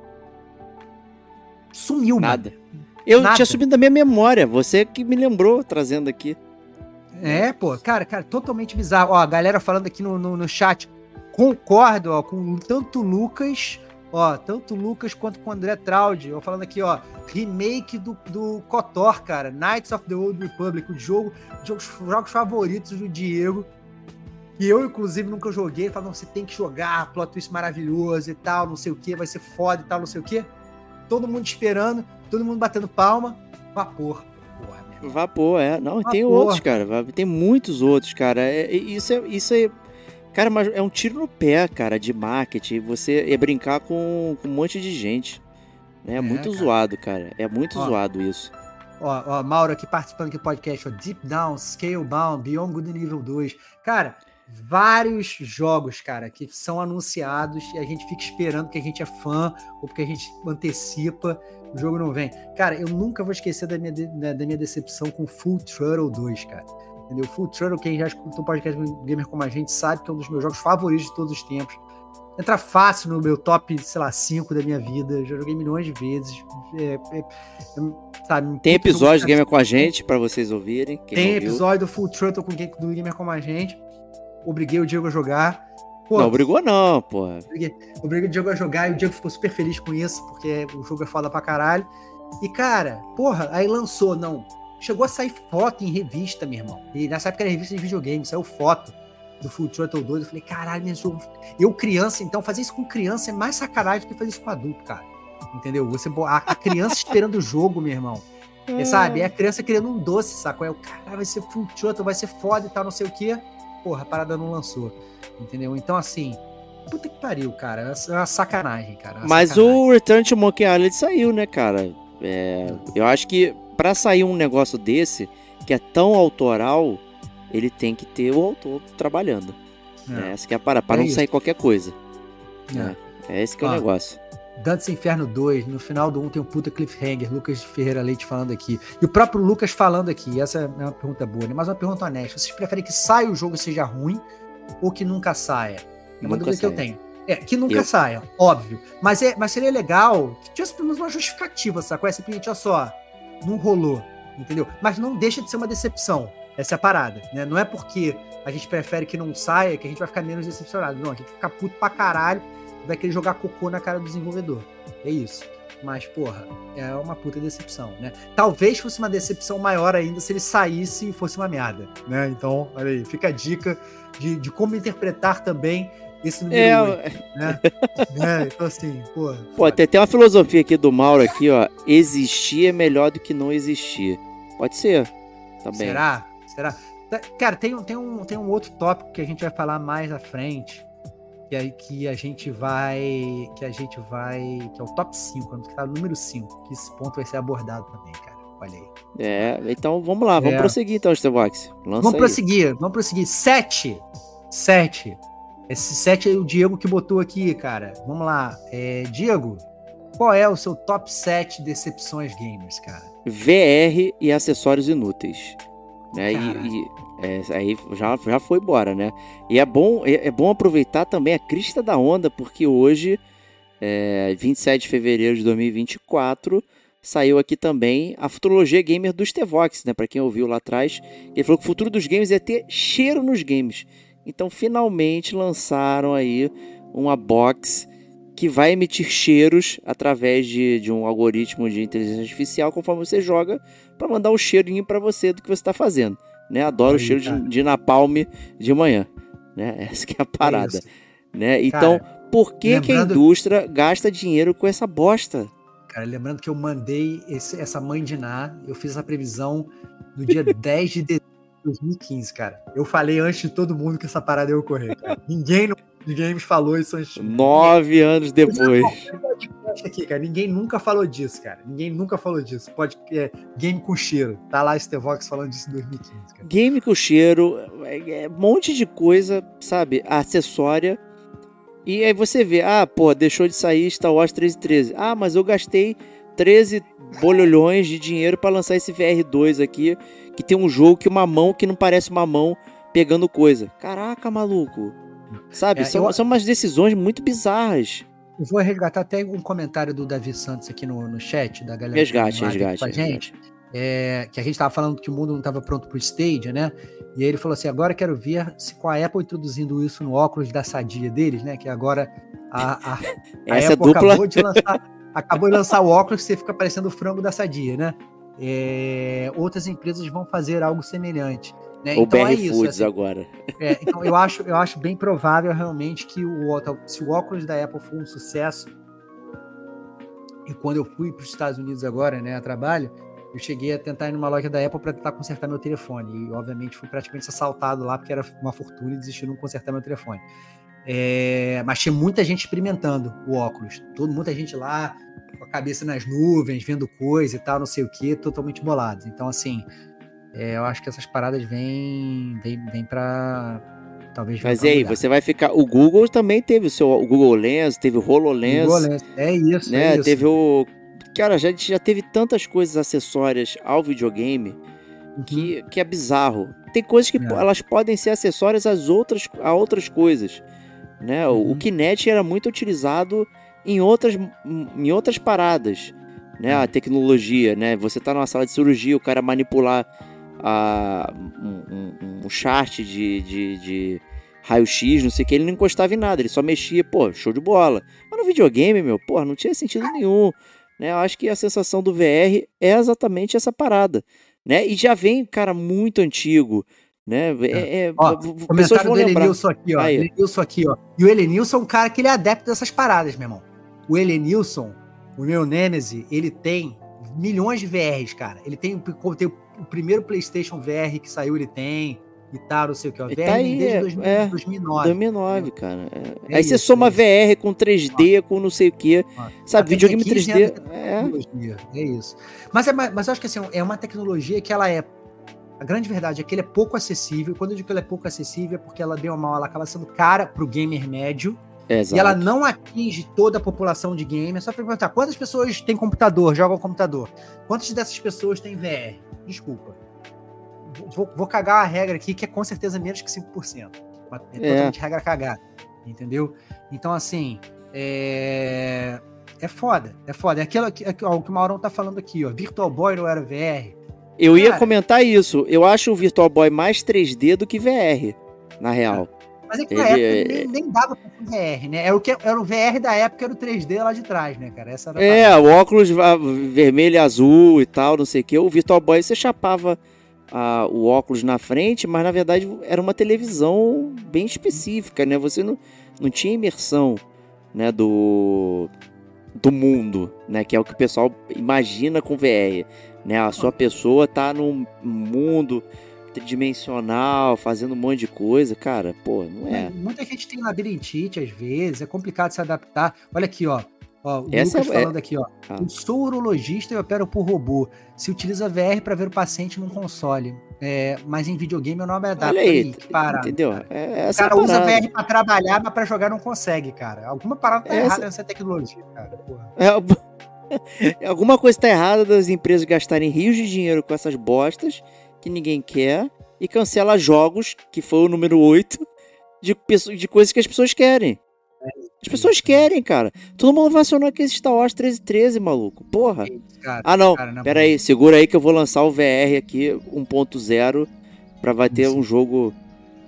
Speaker 4: Sumiu,
Speaker 3: Nada.
Speaker 4: mano.
Speaker 3: Eu
Speaker 4: Nada.
Speaker 3: tinha subido da minha memória, você que me lembrou trazendo aqui.
Speaker 4: É, pô, cara, cara, totalmente bizarro. Ó, a galera falando aqui no, no, no chat, concordo, ó, com tanto Lucas, ó, tanto o Lucas quanto com o André Traud, ó, falando aqui, ó, remake do, do KOTOR, cara, Knights of the Old Republic, o jogo, jogos, jogos favoritos do Diego, que eu, inclusive, nunca joguei, não, você tem que jogar, plot twist maravilhoso e tal, não sei o que, vai ser foda e tal, não sei o que. Todo mundo esperando, todo mundo batendo palma, vapor. Porra.
Speaker 3: Vapor, é. Não, e tem
Speaker 4: Vapor.
Speaker 3: outros, cara. Tem muitos outros, cara. É- isso, é, isso é. Cara, mas é um tiro no pé, cara, de marketing. Você é brincar com, com um monte de gente. né? É,
Speaker 4: É,
Speaker 3: muito
Speaker 4: cara.
Speaker 3: zoado, cara. É muito
Speaker 4: Ó.
Speaker 3: zoado isso.
Speaker 4: Ó, ó, Mauro aqui participando aqui do podcast, ó, Deep Down, Scalebound, Beyond Good Evil 2. Cara, vários jogos, cara, que são anunciados e a gente fica esperando porque a gente é fã ou porque a gente antecipa, o jogo não vem. Cara, eu nunca vou esquecer da minha, de- da minha decepção com Full Throttle 2, cara. Entendeu? Full Throttle, quem já escutou o podcast Gamer como a gente sabe que é um dos meus jogos favoritos de todos os tempos. Entra fácil no meu top, sei lá, 5 da minha vida. Já joguei milhões de vezes. É, é, sabe,
Speaker 3: Tem episódio de
Speaker 4: de
Speaker 3: Gamer com a gente pra vocês ouvirem.
Speaker 4: tem episódio do Full Throttle com quem do Gamer como a gente. Obriguei o Diego a jogar. Pô,
Speaker 3: Não obrigou, não, porra.
Speaker 4: obriguei o Diego a jogar e o Diego ficou super feliz com isso, porque o jogo é foda pra caralho. E, cara, porra, aí lançou, não. Chegou a sair foto em revista, meu irmão. E nessa época era revista de videogame, saiu foto do Full Throttle 2. Eu falei, caralho, meu jogo. Eu, criança, então, fazer isso com criança é mais sacanagem do que fazer isso com adulto, cara. Entendeu? Você, a, a criança esperando o jogo, meu irmão. É, sabe? É a criança querendo um doce, sacou? É o cara vai ser full throttle, vai ser foda e tal, não sei o quê. Porra, a parada não lançou. Entendeu? Então, assim, puta que pariu, cara. É uma sacanagem, cara. é uma
Speaker 3: Mas
Speaker 4: sacanagem.
Speaker 3: o Return to Monkey Island saiu, né, cara? É, eu acho que pra sair um negócio desse, que é tão autoral, ele tem que ter o autor trabalhando. né? Essa que é a parada, pra
Speaker 4: É
Speaker 3: não
Speaker 4: isso.
Speaker 3: sair qualquer coisa.
Speaker 4: É.
Speaker 3: É esse que é o negócio.
Speaker 4: Dantes Inferno 2, no final do 1 tem um puta cliffhanger, Lucas Ferreira Leite falando aqui. E o próprio Lucas falando aqui, essa é uma pergunta boa, né? Mas uma pergunta honesta. Vocês preferem que saia o jogo e seja ruim ou que nunca saia? É uma dúvida que eu tenho. É, que nunca
Speaker 3: Eu-
Speaker 4: saia, óbvio. Mas, é, mas seria legal que tivesse pelo menos uma justificativa, sacou? É simplesmente, olha só, não rolou, entendeu? Mas não deixa de ser uma decepção. Essa é a parada, né? Não é porque a gente prefere que não saia que a gente vai ficar menos decepcionado. Não, a gente vai ficar puto pra caralho vai querer jogar cocô na cara do desenvolvedor. É isso. Mas, porra, é uma puta decepção, né? Talvez fosse uma decepção maior ainda se ele saísse e fosse uma merda, né? Então, olha aí, fica a dica de, de como interpretar também esse número
Speaker 3: É,
Speaker 4: 8, né? É, então, assim, porra.
Speaker 3: pô,
Speaker 4: foda.
Speaker 3: tem até uma filosofia aqui do Mauro aqui, ó. Existir é melhor do que não existir. Pode ser. Também.
Speaker 4: Será? Será? Tá- Cara, tem, um- tem, um, tem um outro tópico que a gente vai falar mais à frente. Que, aí, que a gente vai. Que a gente vai. Que é o top 5, que tá no número 5. Que esse ponto vai ser abordado também, cara. Olha aí.
Speaker 3: É, então vamos lá, vamos
Speaker 4: É.
Speaker 3: prosseguir então, Stevox. Lança
Speaker 4: Vamos
Speaker 3: aí.
Speaker 4: prosseguir, vamos prosseguir. 7. 7. Esse 7 é o Diego que botou aqui, cara. Vamos lá. É, Diego, qual é o seu top 7 decepções gamers, cara?
Speaker 3: VR e acessórios inúteis. Né? E, e, é, aí já, já foi embora, né? E é bom, é, é bom aproveitar também a crista da onda, porque hoje, é, 27 de fevereiro de 2024, saiu aqui também a futurologia gamer do Stevox, né? Pra quem ouviu lá atrás, ele falou que o futuro dos games é ter cheiro nos games. Então, finalmente lançaram aí uma box que vai emitir cheiros através de, de um algoritmo de inteligência artificial conforme você joga para mandar um cheirinho para você do que você está fazendo. Né? Adoro o cheiro
Speaker 4: cara.
Speaker 3: de, de napalm de manhã. Né? Essa que é a parada.
Speaker 4: isso.
Speaker 3: né? Então, por que, que a
Speaker 4: lembrando-
Speaker 3: indústria gasta dinheiro com essa bosta?
Speaker 4: Cara, lembrando que eu mandei esse- essa mãe de Ná, eu fiz essa previsão no dia 10 de dezembro de 2015, cara. Eu falei antes de todo mundo que essa parada ia ocorrer, cara. Ninguém no de games falou isso antes.
Speaker 3: Nove anos depois.
Speaker 4: podcast aqui, cara. Ninguém nunca falou disso, cara. Ninguém nunca falou disso. Pode é, game com cheiro. Tá lá Stevox falando disso em 2015, cara.
Speaker 3: Game com cheiro, é, é um monte de coisa, sabe, acessória. E aí você vê, ah, pô, deixou de sair Star Wars 1313. Ah, mas eu gastei 13 bolhões de dinheiro pra lançar esse VR2 aqui, que tem um jogo que uma mão que não parece uma mão pegando coisa. Caraca, maluco. Sabe?
Speaker 4: É,
Speaker 3: são,
Speaker 4: eu-
Speaker 3: são umas decisões muito bizarras.
Speaker 4: Eu vou resgatar até um comentário do Davi Santos aqui no, no chat, da galera
Speaker 3: Resgate,
Speaker 4: que
Speaker 3: resgate,
Speaker 4: com a gente.
Speaker 3: resgate.
Speaker 4: é, que a gente estava falando que o mundo não estava pronto para o Stadia, né? E aí ele falou assim: agora quero ver se com a Apple introduzindo isso no óculos da sadia deles, né? Que agora a, a, a
Speaker 3: Essa
Speaker 4: Apple
Speaker 3: dupla.
Speaker 4: acabou, de lançar, acabou de lançar o óculos que você fica parecendo o frango da sadia, né? É, outras empresas vão fazer algo semelhante. Né?
Speaker 3: O
Speaker 4: então
Speaker 3: BR
Speaker 4: é isso.
Speaker 3: Foods
Speaker 4: assim,
Speaker 3: agora.
Speaker 4: é, então eu acho, eu acho bem provável realmente que o, se o óculos da Apple for um sucesso, e quando eu fui para os Estados Unidos agora, né, a trabalho, eu cheguei a tentar ir numa loja da Apple para tentar consertar meu telefone. E obviamente fui praticamente assaltado lá, porque era uma fortuna e desisti de não consertar meu telefone. É, mas tinha muita gente experimentando o óculos. Todo, muita gente lá com a cabeça nas nuvens, vendo coisa e tal, não sei o que, totalmente bolados. Então, assim, é, eu acho que essas paradas vêm vêm, vêm para. Talvez
Speaker 3: Mas
Speaker 4: pra
Speaker 3: e aí,
Speaker 4: mudar.
Speaker 3: você vai ficar. O Google também teve o seu o Google Lens, teve o HoloLens,
Speaker 4: Google Lens. É isso,
Speaker 3: né?
Speaker 4: é isso.
Speaker 3: Teve o. Cara, já, já teve tantas coisas acessórias ao videogame que, que é bizarro. Tem coisas que
Speaker 4: É.
Speaker 3: elas podem ser acessórias às outras, a outras coisas. Né? O- O
Speaker 4: Uhum.
Speaker 3: Kinect era muito utilizado em outras, em outras paradas. Né? A tecnologia, né? Você tá numa sala de cirurgia, o cara manipular a, um, um- um chart de, de, de raio-x, não sei o que, ele não encostava em nada, ele só mexia, pô, show de bola. Mas no videogame, meu, pô, não tinha sentido nenhum. Né? Eu acho que a sensação do VR é exatamente essa parada. Né? E já vem, cara, muito antigo. Né? É, é-
Speaker 4: Ó,
Speaker 3: pessoas vão
Speaker 4: do
Speaker 3: lembrar.
Speaker 4: Elenilson aqui, ó.
Speaker 3: Aí.
Speaker 4: Elenilson aqui, ó. E o Elenilson é um cara que ele é adepto dessas paradas, meu irmão. O Elenilson, o meu Nemesis, ele tem milhões de VRs, cara. Ele tem, o- tem o primeiro PlayStation VR que saiu, ele tem. E tal, não sei o que. ó. VR
Speaker 3: tá aí,
Speaker 4: desde
Speaker 3: é,
Speaker 4: 2000,
Speaker 3: é.
Speaker 4: 2009.
Speaker 3: 2009, cara. É.
Speaker 4: É
Speaker 3: Aí você
Speaker 4: isso,
Speaker 3: soma
Speaker 4: é.
Speaker 3: VR com 3D, com não sei o que.
Speaker 4: Ó,
Speaker 3: Sabe, videogame
Speaker 4: 15
Speaker 3: 3D.
Speaker 4: anos de
Speaker 3: É.
Speaker 4: É isso. Mas, é, ma- mas eu acho que assim, é uma tecnologia que ela é. A grande verdade é que ele é pouco acessível. Quando eu digo que ela é pouco acessível, é porque ela, ou mal, ela acaba sendo cara pro gamer médio.
Speaker 3: é
Speaker 4: E
Speaker 3: exato.
Speaker 4: ela não atinge toda a população de gamer. É só pra perguntar: quantas pessoas têm computador, jogam computador? Quantas dessas pessoas têm VR? Desculpa. Vou, vou cagar a regra aqui, que é com certeza menos que 5%. Mas É
Speaker 3: É.
Speaker 4: totalmente regra cagada. Entendeu? Então, assim. É. É foda, é foda. É aquilo que, é ó, o que o Maurão tá falando aqui, ó. Virtual Boy não era VR.
Speaker 3: Eu ia
Speaker 4: Cara.
Speaker 3: comentar isso. Eu acho o Virtual Boy mais 3D do que VR, na real.
Speaker 4: Mas é que na
Speaker 3: Ele
Speaker 4: época
Speaker 3: é-
Speaker 4: nem, nem dava pra VR, né? Era o, que, era o VR da época, era o 3D lá de trás, né, cara? Essa
Speaker 3: É, o óculos vermelho e azul e tal, não sei o que. O Virtual Boy você chapava o óculos na frente, mas na verdade era uma televisão bem específica, né? Você não, não tinha imersão, né, do do mundo, né, que é o que o pessoal imagina com VR, né? A sua pessoa tá num mundo tridimensional, fazendo um monte de coisa, cara, pô, não é.
Speaker 4: Muita gente tem labirintite às vezes, é complicado se adaptar. Olha aqui, ó. ó o
Speaker 3: Essa
Speaker 4: Lucas
Speaker 3: é-
Speaker 4: falando aqui, ó.
Speaker 3: Ah.
Speaker 4: Eu sou urologista e opero por robô. Se utiliza VR para ver o paciente num console. É, mas em videogame eu não me adapto.
Speaker 3: Olha aí,
Speaker 4: parada,
Speaker 3: entendeu? É,
Speaker 4: O cara usa
Speaker 3: parada.
Speaker 4: VR pra trabalhar, mas pra jogar não consegue, cara. Alguma parada tá
Speaker 3: Essa-
Speaker 4: errada nessa tecnologia, cara. Porra.
Speaker 3: É, alguma coisa tá errada das empresas gastarem rios de dinheiro com essas bostas que ninguém quer e cancela jogos, que foi o número 8, de, de coisas que as pessoas querem. As pessoas querem, cara. Todo mundo vai acionar aquele Star Wars 1313, maluco. Porra.
Speaker 4: Cara,
Speaker 3: Ah, não.
Speaker 4: cara,
Speaker 3: Pera aí, segura aí que eu vou lançar o VR aqui 1.0 pra vai ter um jogo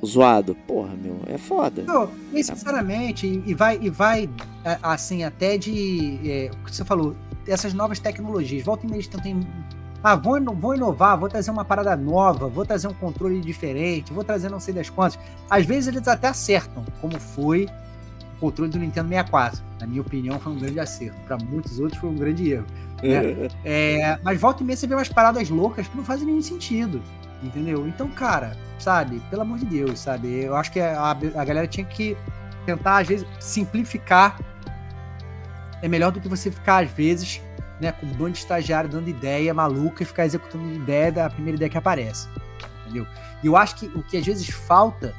Speaker 3: zoado. Porra, meu, é foda.
Speaker 4: Não, e sinceramente, e vai, e vai é, assim, até de. é, o que você falou, essas novas tecnologias. Volta e meia eles tentam. Ah, vou, vou inovar, vou trazer uma parada nova, vou trazer um controle diferente, vou trazer não sei das quantas. Às vezes eles até acertam, como foi o controle do Nintendo 64. Na minha opinião, foi um grande acerto. Para muitos outros, foi um grande erro. né? É, mas volta e meia você vê umas paradas loucas que não fazem nenhum sentido. Entendeu? Então, cara, sabe, pelo amor de Deus, sabe? Eu acho que a, a galera tinha que tentar, às vezes, simplificar. É melhor do que você ficar, às vezes, né, com um bando de estagiário dando ideia maluca e ficar executando ideia da primeira ideia que aparece. Entendeu? E eu acho que o que às vezes falta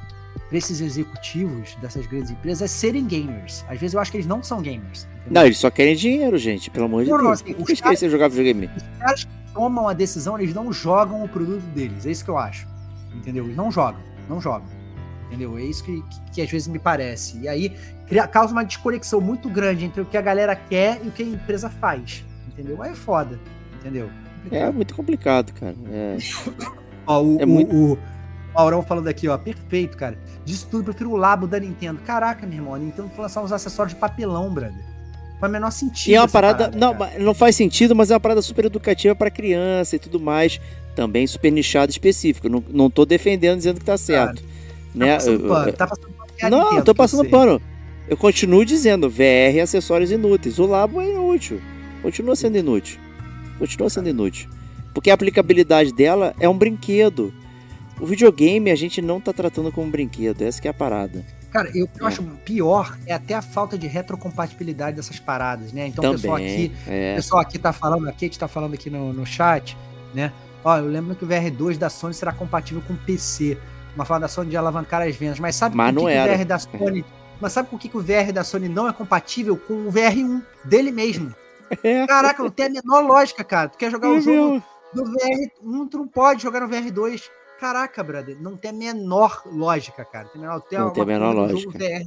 Speaker 4: para esses executivos dessas grandes empresas é serem gamers. Às vezes eu acho que eles não são gamers. entendeu?
Speaker 3: Não, eles só querem dinheiro, gente, pelo amor de
Speaker 4: Não, não,
Speaker 3: Deus.
Speaker 4: assim,
Speaker 3: Por que eles querem jogar videogame?
Speaker 4: Os caras que tomam a decisão, eles não jogam o produto deles. É isso que eu acho. Entendeu? Eles não jogam. Não jogam. Entendeu? É isso que, que, que às vezes me parece. E aí cria- causa uma desconexão muito grande entre o que a galera quer e o que a empresa faz. Entendeu? Aí é foda. Entendeu?
Speaker 3: É muito complicado, cara. É.
Speaker 4: Ó, o,
Speaker 3: É
Speaker 4: o-
Speaker 3: muito-
Speaker 4: o Maurão falando aqui, ó. Perfeito, cara. Disso tudo, prefiro o Labo da Nintendo. Caraca, meu irmão. A Nintendo foi lançar uns acessórios de papelão, brother. Faz o menor sentido.
Speaker 3: E é uma
Speaker 4: essa
Speaker 3: parada. não,
Speaker 4: cara.
Speaker 3: não faz sentido, mas é uma parada super educativa pra criança e tudo mais. Também super nichado específico. Não, não tô defendendo dizendo que tá certo.
Speaker 4: Tá
Speaker 3: né?
Speaker 4: passando
Speaker 3: Eu-
Speaker 4: pano.
Speaker 3: eu-
Speaker 4: Tá passando pano. porque é a
Speaker 3: Não,
Speaker 4: Nintendo,
Speaker 3: tô passando pano. Eu continuo dizendo, VR e acessórios inúteis. O Labo é inútil. Continua sendo inútil. Continua sendo inútil. Porque a aplicabilidade dela é um brinquedo. O videogame a gente não tá tratando como um brinquedo. Essa que é a parada.
Speaker 4: Cara, eu, eu
Speaker 3: É.
Speaker 4: acho pior é até a falta de retrocompatibilidade dessas paradas, né? Então o pessoal
Speaker 3: Também.
Speaker 4: aqui,
Speaker 3: É.
Speaker 4: pessoal aqui tá falando, a Kate tá falando aqui no, no chat, né? Ó, eu lembro que o VR2 da Sony será compatível com PC. Uma fala da Sony de alavancar as vendas, mas sabe
Speaker 3: Mas não
Speaker 4: que, o. VR da Sony. Mas sabe com que, que o VR da Sony não é compatível com o VR1 dele mesmo?
Speaker 3: É.
Speaker 4: Caraca, não tem a menor lógica, cara. Tu quer jogar o
Speaker 3: É
Speaker 4: jogo do VR1, tu não pode jogar no VR2. Caraca, brother, não tem a menor lógica, cara. Tem menor, tem
Speaker 3: Não tem a menor lógica.
Speaker 4: VR,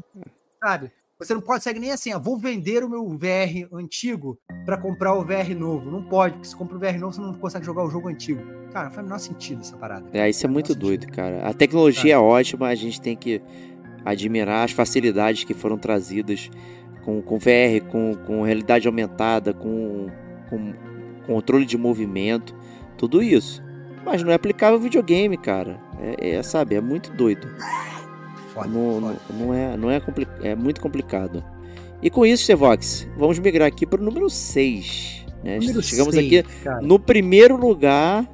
Speaker 4: sabe? Você não pode seguir nem assim, ó, vou vender o meu VR antigo pra comprar o VR novo. Não pode, porque se compra o VR novo, você não consegue jogar o jogo antigo. Cara, não faz o menor sentido essa parada.
Speaker 3: É, isso é muito
Speaker 4: sentido.
Speaker 3: doido, cara. A tecnologia é ótima, a gente tem que admirar as facilidades que foram trazidas com, com VR, com, com realidade aumentada, com, com controle de movimento, tudo isso. Mas não é aplicável ao videogame, cara. É, é, sabe, é muito doido.
Speaker 4: Foda,
Speaker 3: Não,
Speaker 4: foda.
Speaker 3: não, não é, não é, compli- é muito complicado. E com isso, Stevox, vamos migrar aqui para o número 6. Né?
Speaker 4: Número
Speaker 3: Chegamos
Speaker 4: seis,
Speaker 3: aqui
Speaker 4: cara,
Speaker 3: no primeiro lugar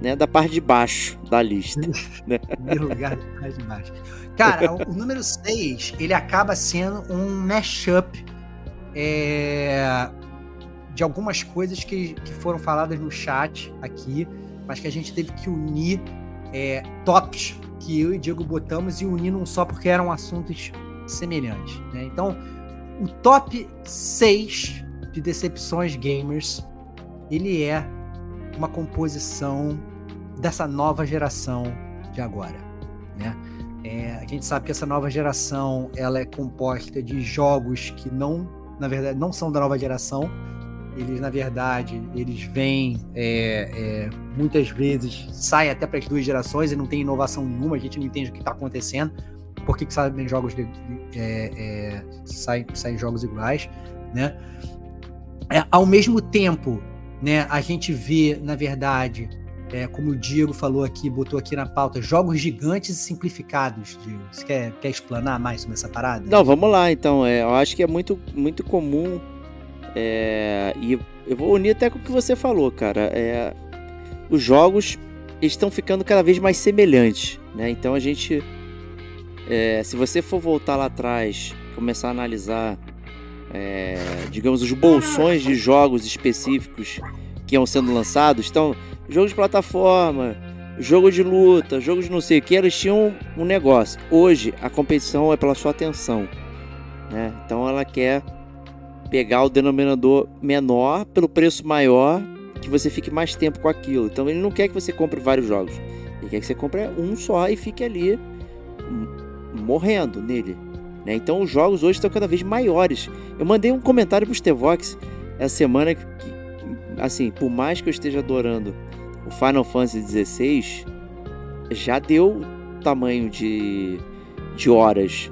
Speaker 3: né, da parte de baixo da lista.
Speaker 4: primeiro lugar mais de baixo. Cara, o, o número 6, ele acaba sendo um mashup é, de algumas coisas que, que foram faladas no chat aqui, mas que a gente teve que unir é, tops que eu e Diego botamos e unir num só porque eram assuntos semelhantes. né? Então, o top 6 de decepções gamers, ele é uma composição dessa nova geração de agora, né? É, a gente sabe que essa nova geração ela é composta de jogos que não, na verdade, não são da nova geração. Eles, na verdade, eles vêm é, é, muitas vezes saem até para as duas gerações e não tem inovação nenhuma. A gente não entende o que está acontecendo. Por que, que saem jogos de, é, é, saem, saem jogos iguais, né? É, ao mesmo tempo, né, a gente vê, na verdade, é, como o Diego falou aqui, botou aqui na pauta, jogos gigantes e simplificados, Diego. Você quer, quer explanar mais sobre essa parada?
Speaker 3: Não, vamos lá então. É, eu acho que é muito, muito comum. É, e eu vou unir até com o que você falou, cara. É, os jogos estão ficando cada vez mais semelhantes, né? Então a gente. é, se você for voltar lá atrás, começar a analisar, é, digamos, os bolsões de jogos específicos que iam sendo lançados, então, jogo de plataforma, jogo de luta, jogo de não sei o que, eles tinham um negócio. Hoje a competição é pela sua atenção, né? Então ela quer pegar o denominador menor pelo preço maior, que você fique mais tempo com aquilo. Então ele não quer que você compre vários jogos. Ele quer que você compre um só e fique ali m- morrendo nele. né? Então os jogos hoje estão cada vez maiores. Eu mandei um comentário pro Stevox essa semana que, assim, por mais que eu esteja adorando o Final Fantasy XVI, já deu tamanho de, de horas,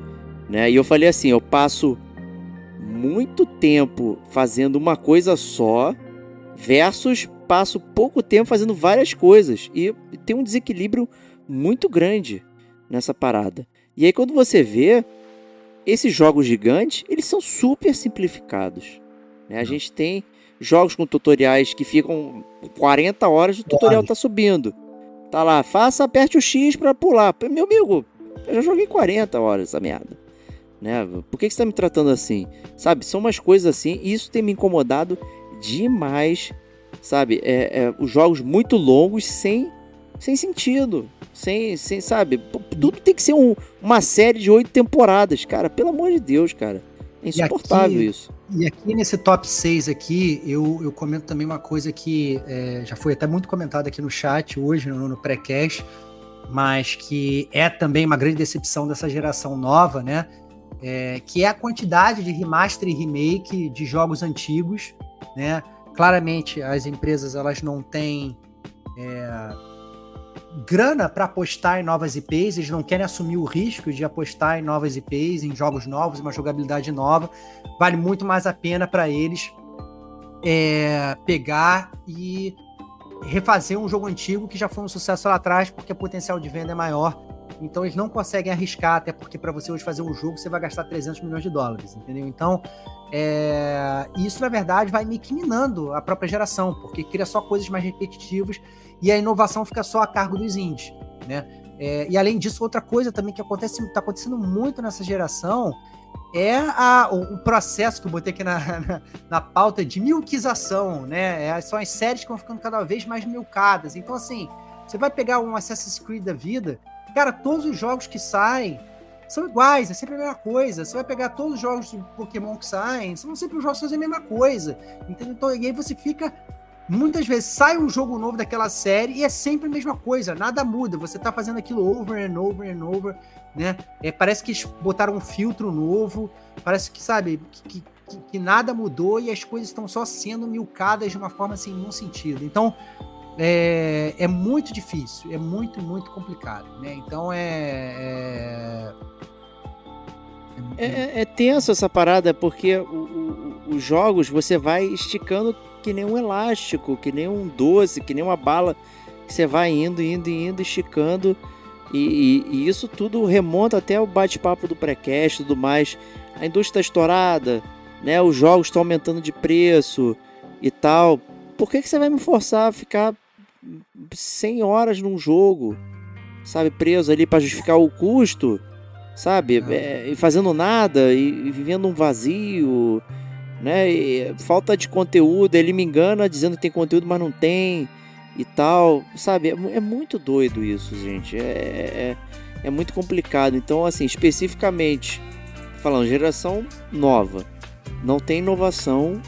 Speaker 3: né? E eu falei assim, eu passo muito tempo fazendo uma coisa só versus passo pouco tempo fazendo várias coisas e tem um desequilíbrio muito grande nessa parada. E aí quando você vê esses jogos gigantes, eles são super simplificados. Né? A gente tem jogos com tutoriais que ficam 40 horas, o tutorial tá subindo. Tá lá, faça, aperte o X pra pular. Meu amigo, eu já joguei 40 horas essa merda. Né? Por que, que você tá me tratando assim? Sabe, são umas coisas assim, e isso tem me incomodado demais. Sabe, é, é, os jogos muito longos sem, sem sentido. Sem, sem sabe? Tudo tem que ser um, uma série de oito temporadas, cara. Pelo amor de Deus, cara. É insuportável
Speaker 4: aqui,
Speaker 3: isso.
Speaker 4: E aqui nesse top 6 aqui, eu, eu comento também uma coisa que é, já foi até muito comentada aqui no chat hoje, no, no pré-cast, mas que é também uma grande decepção dessa geração nova, né? É, que é a quantidade de remaster e remake de jogos antigos, né? Claramente as empresas elas não têm é, grana para apostar em novas IPs, eles não querem assumir o risco de apostar em novas IPs, em jogos novos, uma jogabilidade nova. Vale muito mais a pena para eles é, pegar e refazer um jogo antigo que já foi um sucesso lá atrás, porque o potencial de venda é maior. Então eles não conseguem arriscar, até porque para você hoje fazer um jogo você vai gastar 300 milhões de dólares, entendeu? Então é... isso na verdade vai meio que minando a própria geração, porque cria só coisas mais repetitivas e a inovação fica só a cargo dos indies, né? É, e além disso, outra coisa também que acontece, está acontecendo muito nessa geração é a, o, processo que eu botei aqui na, na, na pauta de milquização, né? É, são as séries que vão ficando cada vez mais milcadas. Então, assim, você vai pegar um Assassin's Creed da vida, cara, todos os jogos que saem são iguais, é sempre a mesma coisa. Você vai pegar todos os jogos de Pokémon que saem, são sempre os jogos que fazem a mesma coisa. Entendeu? Então, e aí você fica Muitas vezes sai um jogo novo daquela série e é sempre a mesma coisa, nada muda. Você tá fazendo aquilo over and over and over, né? É, parece que botaram um filtro novo, parece que, sabe, que, que, que nada mudou e as coisas estão só sendo milcadas de uma forma sem nenhum sentido. Então, é, é muito difícil, é muito, muito complicado, né? Então, é...
Speaker 3: É, é, é tenso essa parada, porque o, o, os jogos você vai esticando que nem um elástico, que nem um doce, que nem uma bala que você vai indo, indo, indo, esticando. E, e, e isso tudo remonta até o bate-papo do pré-cast e tudo mais. A indústria está estourada, né? Os jogos estão aumentando de preço e tal. Por que, que você vai me forçar a ficar 100 horas num jogo, sabe? Preso ali para justificar o custo, sabe? É, e fazendo nada e, e vivendo um vazio né? E falta de conteúdo, ele me engana dizendo que tem conteúdo, mas não tem e tal, sabe? É, é muito doido isso, gente. É, é, é, muito complicado. Então, assim, especificamente, falando geração nova, não tem inovação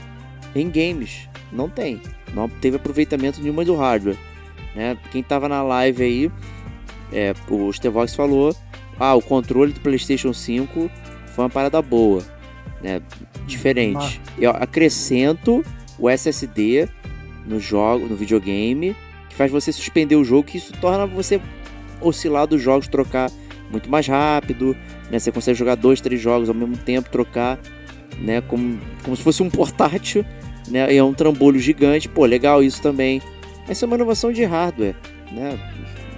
Speaker 3: em games, não tem. Não teve aproveitamento nenhuma do hardware, né? Quem tava na live aí, é, o Stevox falou, ah, o controle do PlayStation 5 foi uma parada boa né? Diferente. Eu acrescento o SSD no jogo, no videogame, que faz você suspender o jogo, que isso torna você oscilar dos jogos, trocar muito mais rápido, né? Você consegue jogar dois, três jogos ao mesmo tempo, trocar, né? Como, como se fosse um portátil, né? E é um trambolho gigante. Pô, legal isso também. Essa é uma inovação de hardware, né?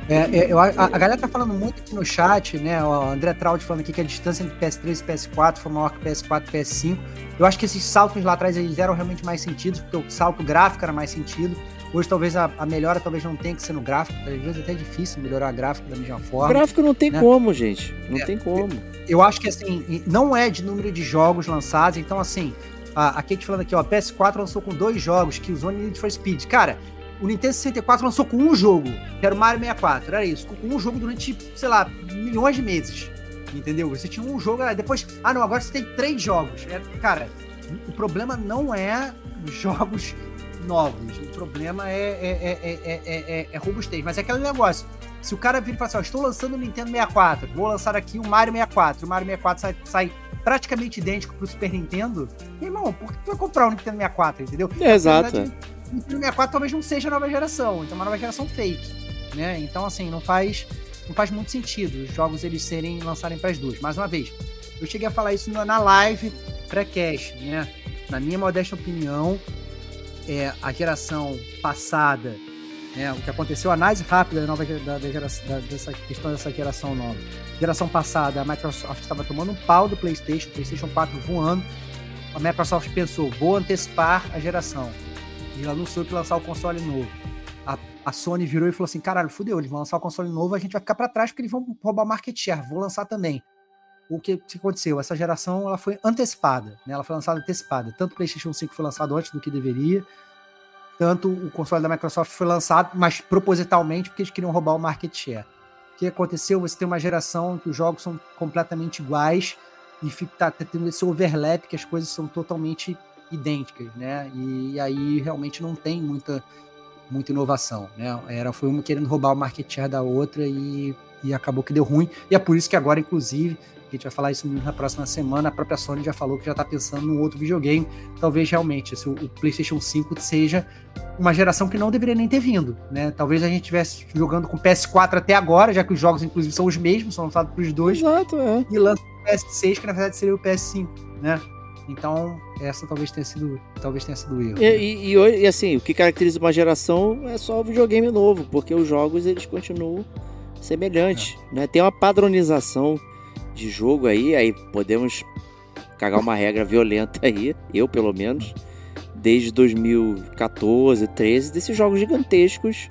Speaker 4: É, é, eu, a, a, galera tá falando muito aqui no chat, né? O André Traut falando aqui que a distância entre PS3 e PS4 foi maior que PS4 e PS5. Eu acho que esses saltos lá atrás eles deram realmente mais sentido, porque o salto gráfico era mais sentido. Hoje talvez a, a melhora talvez não tenha que ser no gráfico, às vezes é até difícil melhorar a gráfica da mesma forma.
Speaker 3: O gráfico não tem né? como, gente. Não é, tem como.
Speaker 4: Eu, eu acho que assim, não é de número de jogos lançados, então assim, a, a Kate falando aqui, ó, PS4 lançou com dois jogos, que usou Need for Speed. Cara, o Nintendo 64 lançou com um jogo, que era o Mario 64. Era isso, com um jogo durante, sei lá, milhões de meses. Entendeu? Você tinha um jogo, depois. Ah, não, agora você tem três jogos. É, cara, o problema não é jogos novos. O problema é, é, é, é, é, robustez. Mas é aquele negócio. Se o cara vir e falar assim, ó, estou lançando o Nintendo 64, vou lançar aqui o Mario 64. O Mario 64 sai, sai praticamente idêntico pro Super Nintendo. Irmão, por que tu vai comprar o Nintendo 64, entendeu?
Speaker 3: exato.
Speaker 4: Nintendo 64 talvez não seja nova geração, então é uma nova geração fake, né? Então assim, não faz não faz muito sentido os jogos eles serem lançarem para as duas. Mais uma vez, eu cheguei a falar isso na live pré-cast, né? Na minha modesta opinião, é, a geração passada, né, o que aconteceu, a análise rápida da, nova, da, da geração, da, dessa questão dessa geração nova. Geração passada, a Microsoft estava tomando um pau do PlayStation, PlayStation 4 voando. A Microsoft pensou, vou antecipar a geração e anunciou que lançar o console novo. A, a, Sony virou e falou assim: caralho, fudeu, eles vão lançar o console novo, a gente vai ficar para trás porque eles vão roubar o market share, vou lançar também. O que, que aconteceu? Essa geração ela foi antecipada, né? ela foi lançada antecipada. Tanto o PlayStation 5 foi lançado antes do que deveria, tanto o console da Microsoft foi lançado, mas propositalmente porque eles queriam roubar o market share. Que aconteceu? Você tem uma geração que os jogos são completamente iguais e fica, tá tendo esse overlap que as coisas são totalmente idênticas, né? E, aí realmente não tem muita, muita inovação, né? Era, foi uma querendo roubar o market share da outra e, e acabou que deu ruim. E é por isso que agora, inclusive, a gente vai falar isso na próxima semana, a própria Sony já falou que já está pensando num outro videogame. Talvez realmente esse, o PlayStation 5 seja uma geração que não deveria nem ter vindo, né? Talvez a gente estivesse jogando com PS4 até agora, já que os jogos, inclusive, são os mesmos, são lançados para os dois.
Speaker 3: Exato, é.
Speaker 4: E lança o PS6, que na verdade seria o PS5, né? Então, essa talvez tenha sido, talvez tenha sido o erro.
Speaker 3: E, né? e, e, e, assim, o que caracteriza uma geração é só o videogame novo, porque os jogos eles continuam semelhantes, é. né? Tem uma padronização de jogo aí, aí podemos cagar uma regra violenta aí, eu pelo menos, desde 2014, 13, desses jogos gigantescos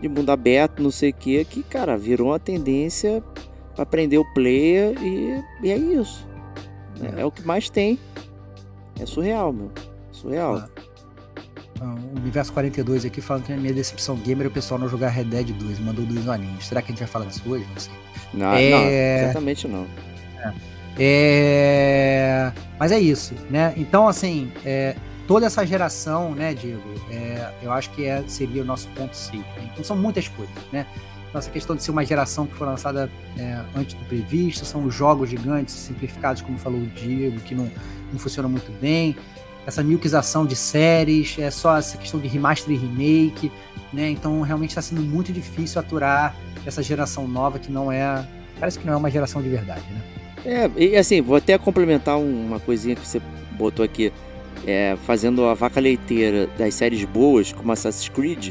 Speaker 3: de mundo aberto, não sei o que, que, cara, virou uma tendência para prender o player e, e é isso. É. é. o que mais tem. É surreal, meu. Surreal. Ah.
Speaker 4: Ah o Universo 42 aqui falando que a minha decepção gamer é o pessoal não jogar Red Dead 2, mandou dois aninhos. Será que a gente vai falar disso hoje? Não sei.
Speaker 3: Não, é... não certamente não.
Speaker 4: É... é... Mas é isso, né? Então, assim, é... toda essa geração, né, Diego, é... eu acho que é... seria o nosso ponto 5. Né? Então, são muitas coisas, né? Então, essa questão de ser uma geração que foi lançada é, antes do previsto, são os jogos gigantes, simplificados, como falou o Diego, que não, não funcionam muito bem. Essa milquização de séries, é só essa questão de remaster e remake, né? Então, realmente está sendo muito difícil aturar essa geração nova que não é. Parece que não é uma geração de verdade, né?
Speaker 3: É, e assim, vou até complementar uma coisinha que você botou aqui. É, fazendo a vaca leiteira das séries boas, como Assassin's Creed,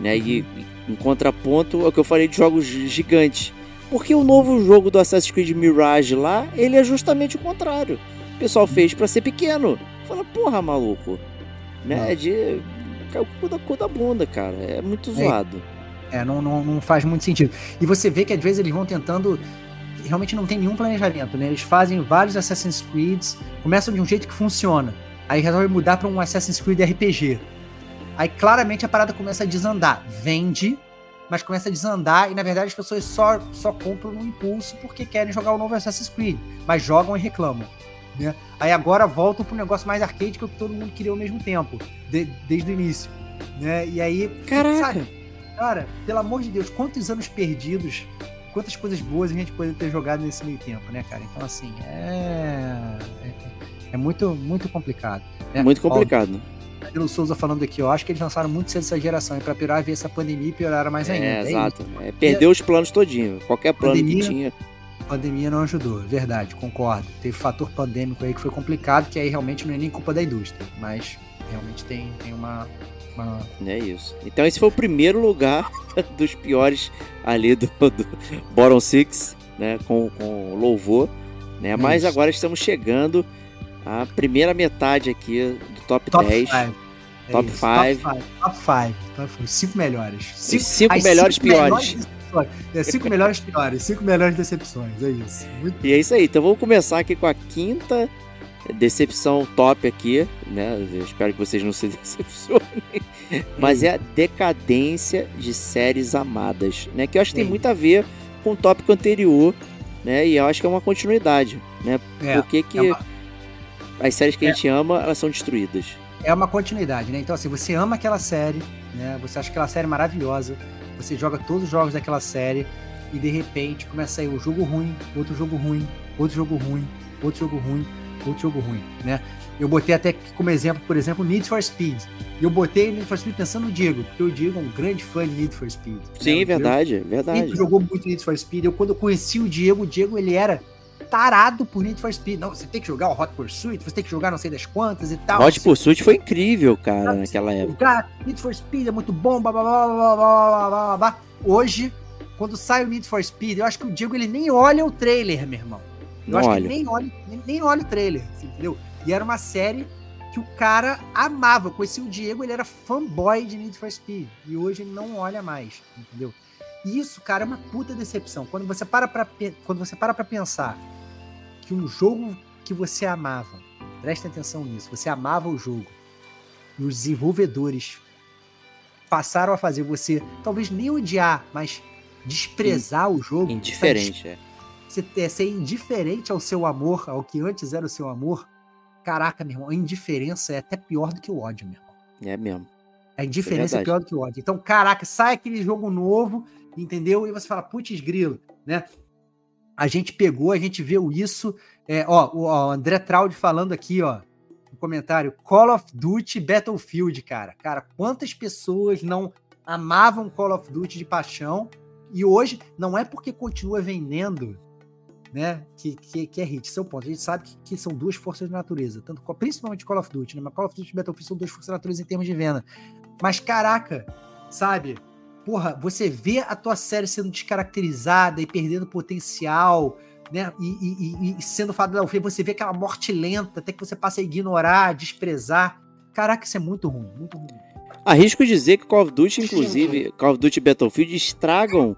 Speaker 3: né? E, em contraponto ao que eu falei de jogos gigantes. Porque o novo jogo do Assassin's Creed Mirage lá, ele é justamente o contrário. O pessoal fez para ser pequeno. Fala, porra, maluco. Né? É de. Caiu o cu da, cu da bunda, cara. É muito zoado.
Speaker 4: É. É, não, não, não faz muito sentido. E você vê que às vezes eles vão tentando realmente não tem nenhum planejamento, né? Eles fazem vários Assassin's Creeds, começam de um jeito que funciona, aí resolvem mudar para um Assassin's Creed RPG. Aí claramente a parada começa a desandar. Vende, mas começa a desandar e na verdade as pessoas só, só compram no impulso porque querem jogar o novo Assassin's Creed, mas jogam e reclamam. Né? Aí agora voltam para um negócio mais arcade que é todo mundo queria ao mesmo tempo, de, desde o início. Né? E aí.
Speaker 3: Caraca! Sabe,
Speaker 4: Cara, pelo amor de Deus, quantos anos perdidos, quantas coisas boas a gente poderia ter jogado nesse meio tempo, né, cara? Então, assim, é. É, é muito, muito complicado. Né?
Speaker 3: Muito complicado.
Speaker 4: Danilo Souza falando aqui, eu acho que eles lançaram muito cedo essa geração, e pra piorar, ver essa pandemia pioraram mais ainda.
Speaker 3: É, é exato. É, perdeu os planos todinho. Qualquer plano pandemia, que tinha.
Speaker 4: Pandemia não ajudou, verdade, concordo. Teve fator pandêmico aí que foi complicado, que aí realmente não é nem culpa da indústria, mas realmente tem, tem uma,
Speaker 3: ah. É isso. Então esse foi o primeiro lugar dos piores ali do, do Bottom Six, né? Com, com louvor. Né? É Mas isso. agora estamos chegando à primeira metade aqui do top, top 10. Five. Top 5.
Speaker 4: É top 5. Cinco melhores.
Speaker 3: Cinco, cinco melhores cinco piores.
Speaker 4: Melhores é, cinco melhores piores, cinco melhores decepções, é isso.
Speaker 3: Muito e é isso aí, então vamos começar aqui com a quinta decepção top aqui, né? Eu espero que vocês não se decepcionem. Mas é a decadência de séries amadas, né? Que eu acho que tem muito a ver com o tópico anterior, né? E eu acho que é uma continuidade, né? É, Porque que é uma... as séries que é. a gente ama, elas são destruídas.
Speaker 4: É uma continuidade, né? Então, assim, você ama aquela série, né? Você acha aquela série maravilhosa, você joga todos os jogos daquela série e de repente começa a sair um jogo ruim, outro jogo ruim, outro jogo ruim, outro jogo ruim outro jogo ruim, né? Eu botei até como exemplo, por exemplo, Need for Speed. E eu botei Need for Speed pensando no Diego, porque o Diego é um grande fã de Need for Speed.
Speaker 3: Sim, né? verdade, verdade. Ele
Speaker 4: jogou muito Need for Speed. Eu, quando eu conheci o Diego, o Diego, ele era tarado por Need for Speed. Não, você tem que jogar o Hot Pursuit, você tem que jogar não sei das quantas e tal.
Speaker 3: Hot Pursuit foi incrível, cara, naquela época.
Speaker 4: Cara, Need for Speed é muito bom, blá blá blá blá blá blá blá. Hoje, quando sai o Need for Speed, eu acho que o Diego ele nem olha o trailer, meu irmão. Eu não acho olha. que nem olha, nem, nem olha o trailer, assim, entendeu? E era uma série que o cara amava. Eu conheci o Diego, ele era fanboy de Need for Speed. E hoje ele não olha mais, entendeu? E isso, cara, é uma puta decepção. Quando você para pra, quando você para pra pensar que um jogo que você amava, presta atenção nisso, você amava o jogo, e os desenvolvedores passaram a fazer você talvez nem odiar, mas desprezar o jogo.
Speaker 3: Indiferente, é.
Speaker 4: Você é ser indiferente ao seu amor, ao que antes era o seu amor. Caraca, meu irmão, a indiferença é até pior do que o ódio, meu irmão.
Speaker 3: É mesmo.
Speaker 4: A indiferença é,
Speaker 3: verdade.
Speaker 4: pior do que o ódio. Então, caraca, sai aquele jogo novo, entendeu? E você fala, putz, grilo, né? A gente pegou, a gente viu isso. É, ó, o ó, André Traud falando aqui, ó, no comentário: Call of Duty Battlefield, cara. Cara, quantas pessoas não amavam Call of Duty de paixão e hoje não é porque continua vendendo, né, que, que, que é hit. Esse é ponto. A gente sabe que, que são duas forças da natureza, tanto principalmente Call of Duty, né? Mas Call of Duty e Battlefield são duas forças da natureza em termos de venda. Mas caraca, sabe? Porra, você vê a tua série sendo descaracterizada e perdendo potencial, né? E, e- e- sendo fadada ao fim, você vê aquela morte lenta, até que você passa a ignorar, desprezar. Caraca, isso é muito ruim, muito ruim.
Speaker 3: Arrisco dizer que Call of Duty, inclusive, Call of Duty e Battlefield estragam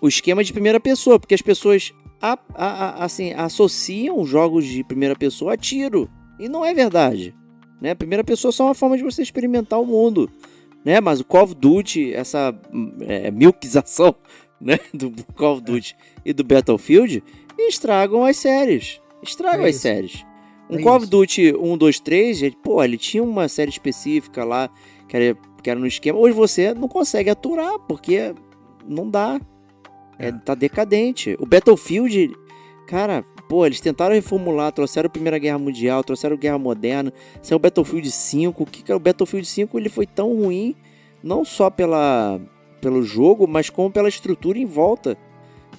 Speaker 3: o esquema de primeira pessoa, porque as pessoas a- a- a- assim, associam jogos de primeira pessoa a tiro. E não é verdade. Né? Primeira pessoa é só uma forma de você experimentar o mundo. Né? Mas o Call of Duty, essa é, milkização né? do Call of Duty e do Battlefield, estragam as séries. Estragam
Speaker 4: É
Speaker 3: as séries. Um
Speaker 4: É
Speaker 3: Call of. Duty 1, 2, 3, ele- pô, ele tinha uma série específica lá, que era, que era no esquema. Hoje você não consegue aturar, porque não dá. É,
Speaker 4: É.
Speaker 3: tá decadente. O Battlefield, cara, pô, eles tentaram reformular, trouxeram a Primeira Guerra Mundial, trouxeram Guerra Moderna, saiu o Battlefield 5. O que que era o Battlefield 5? Ele foi tão ruim, não só pela, pelo jogo, mas como pela estrutura em volta,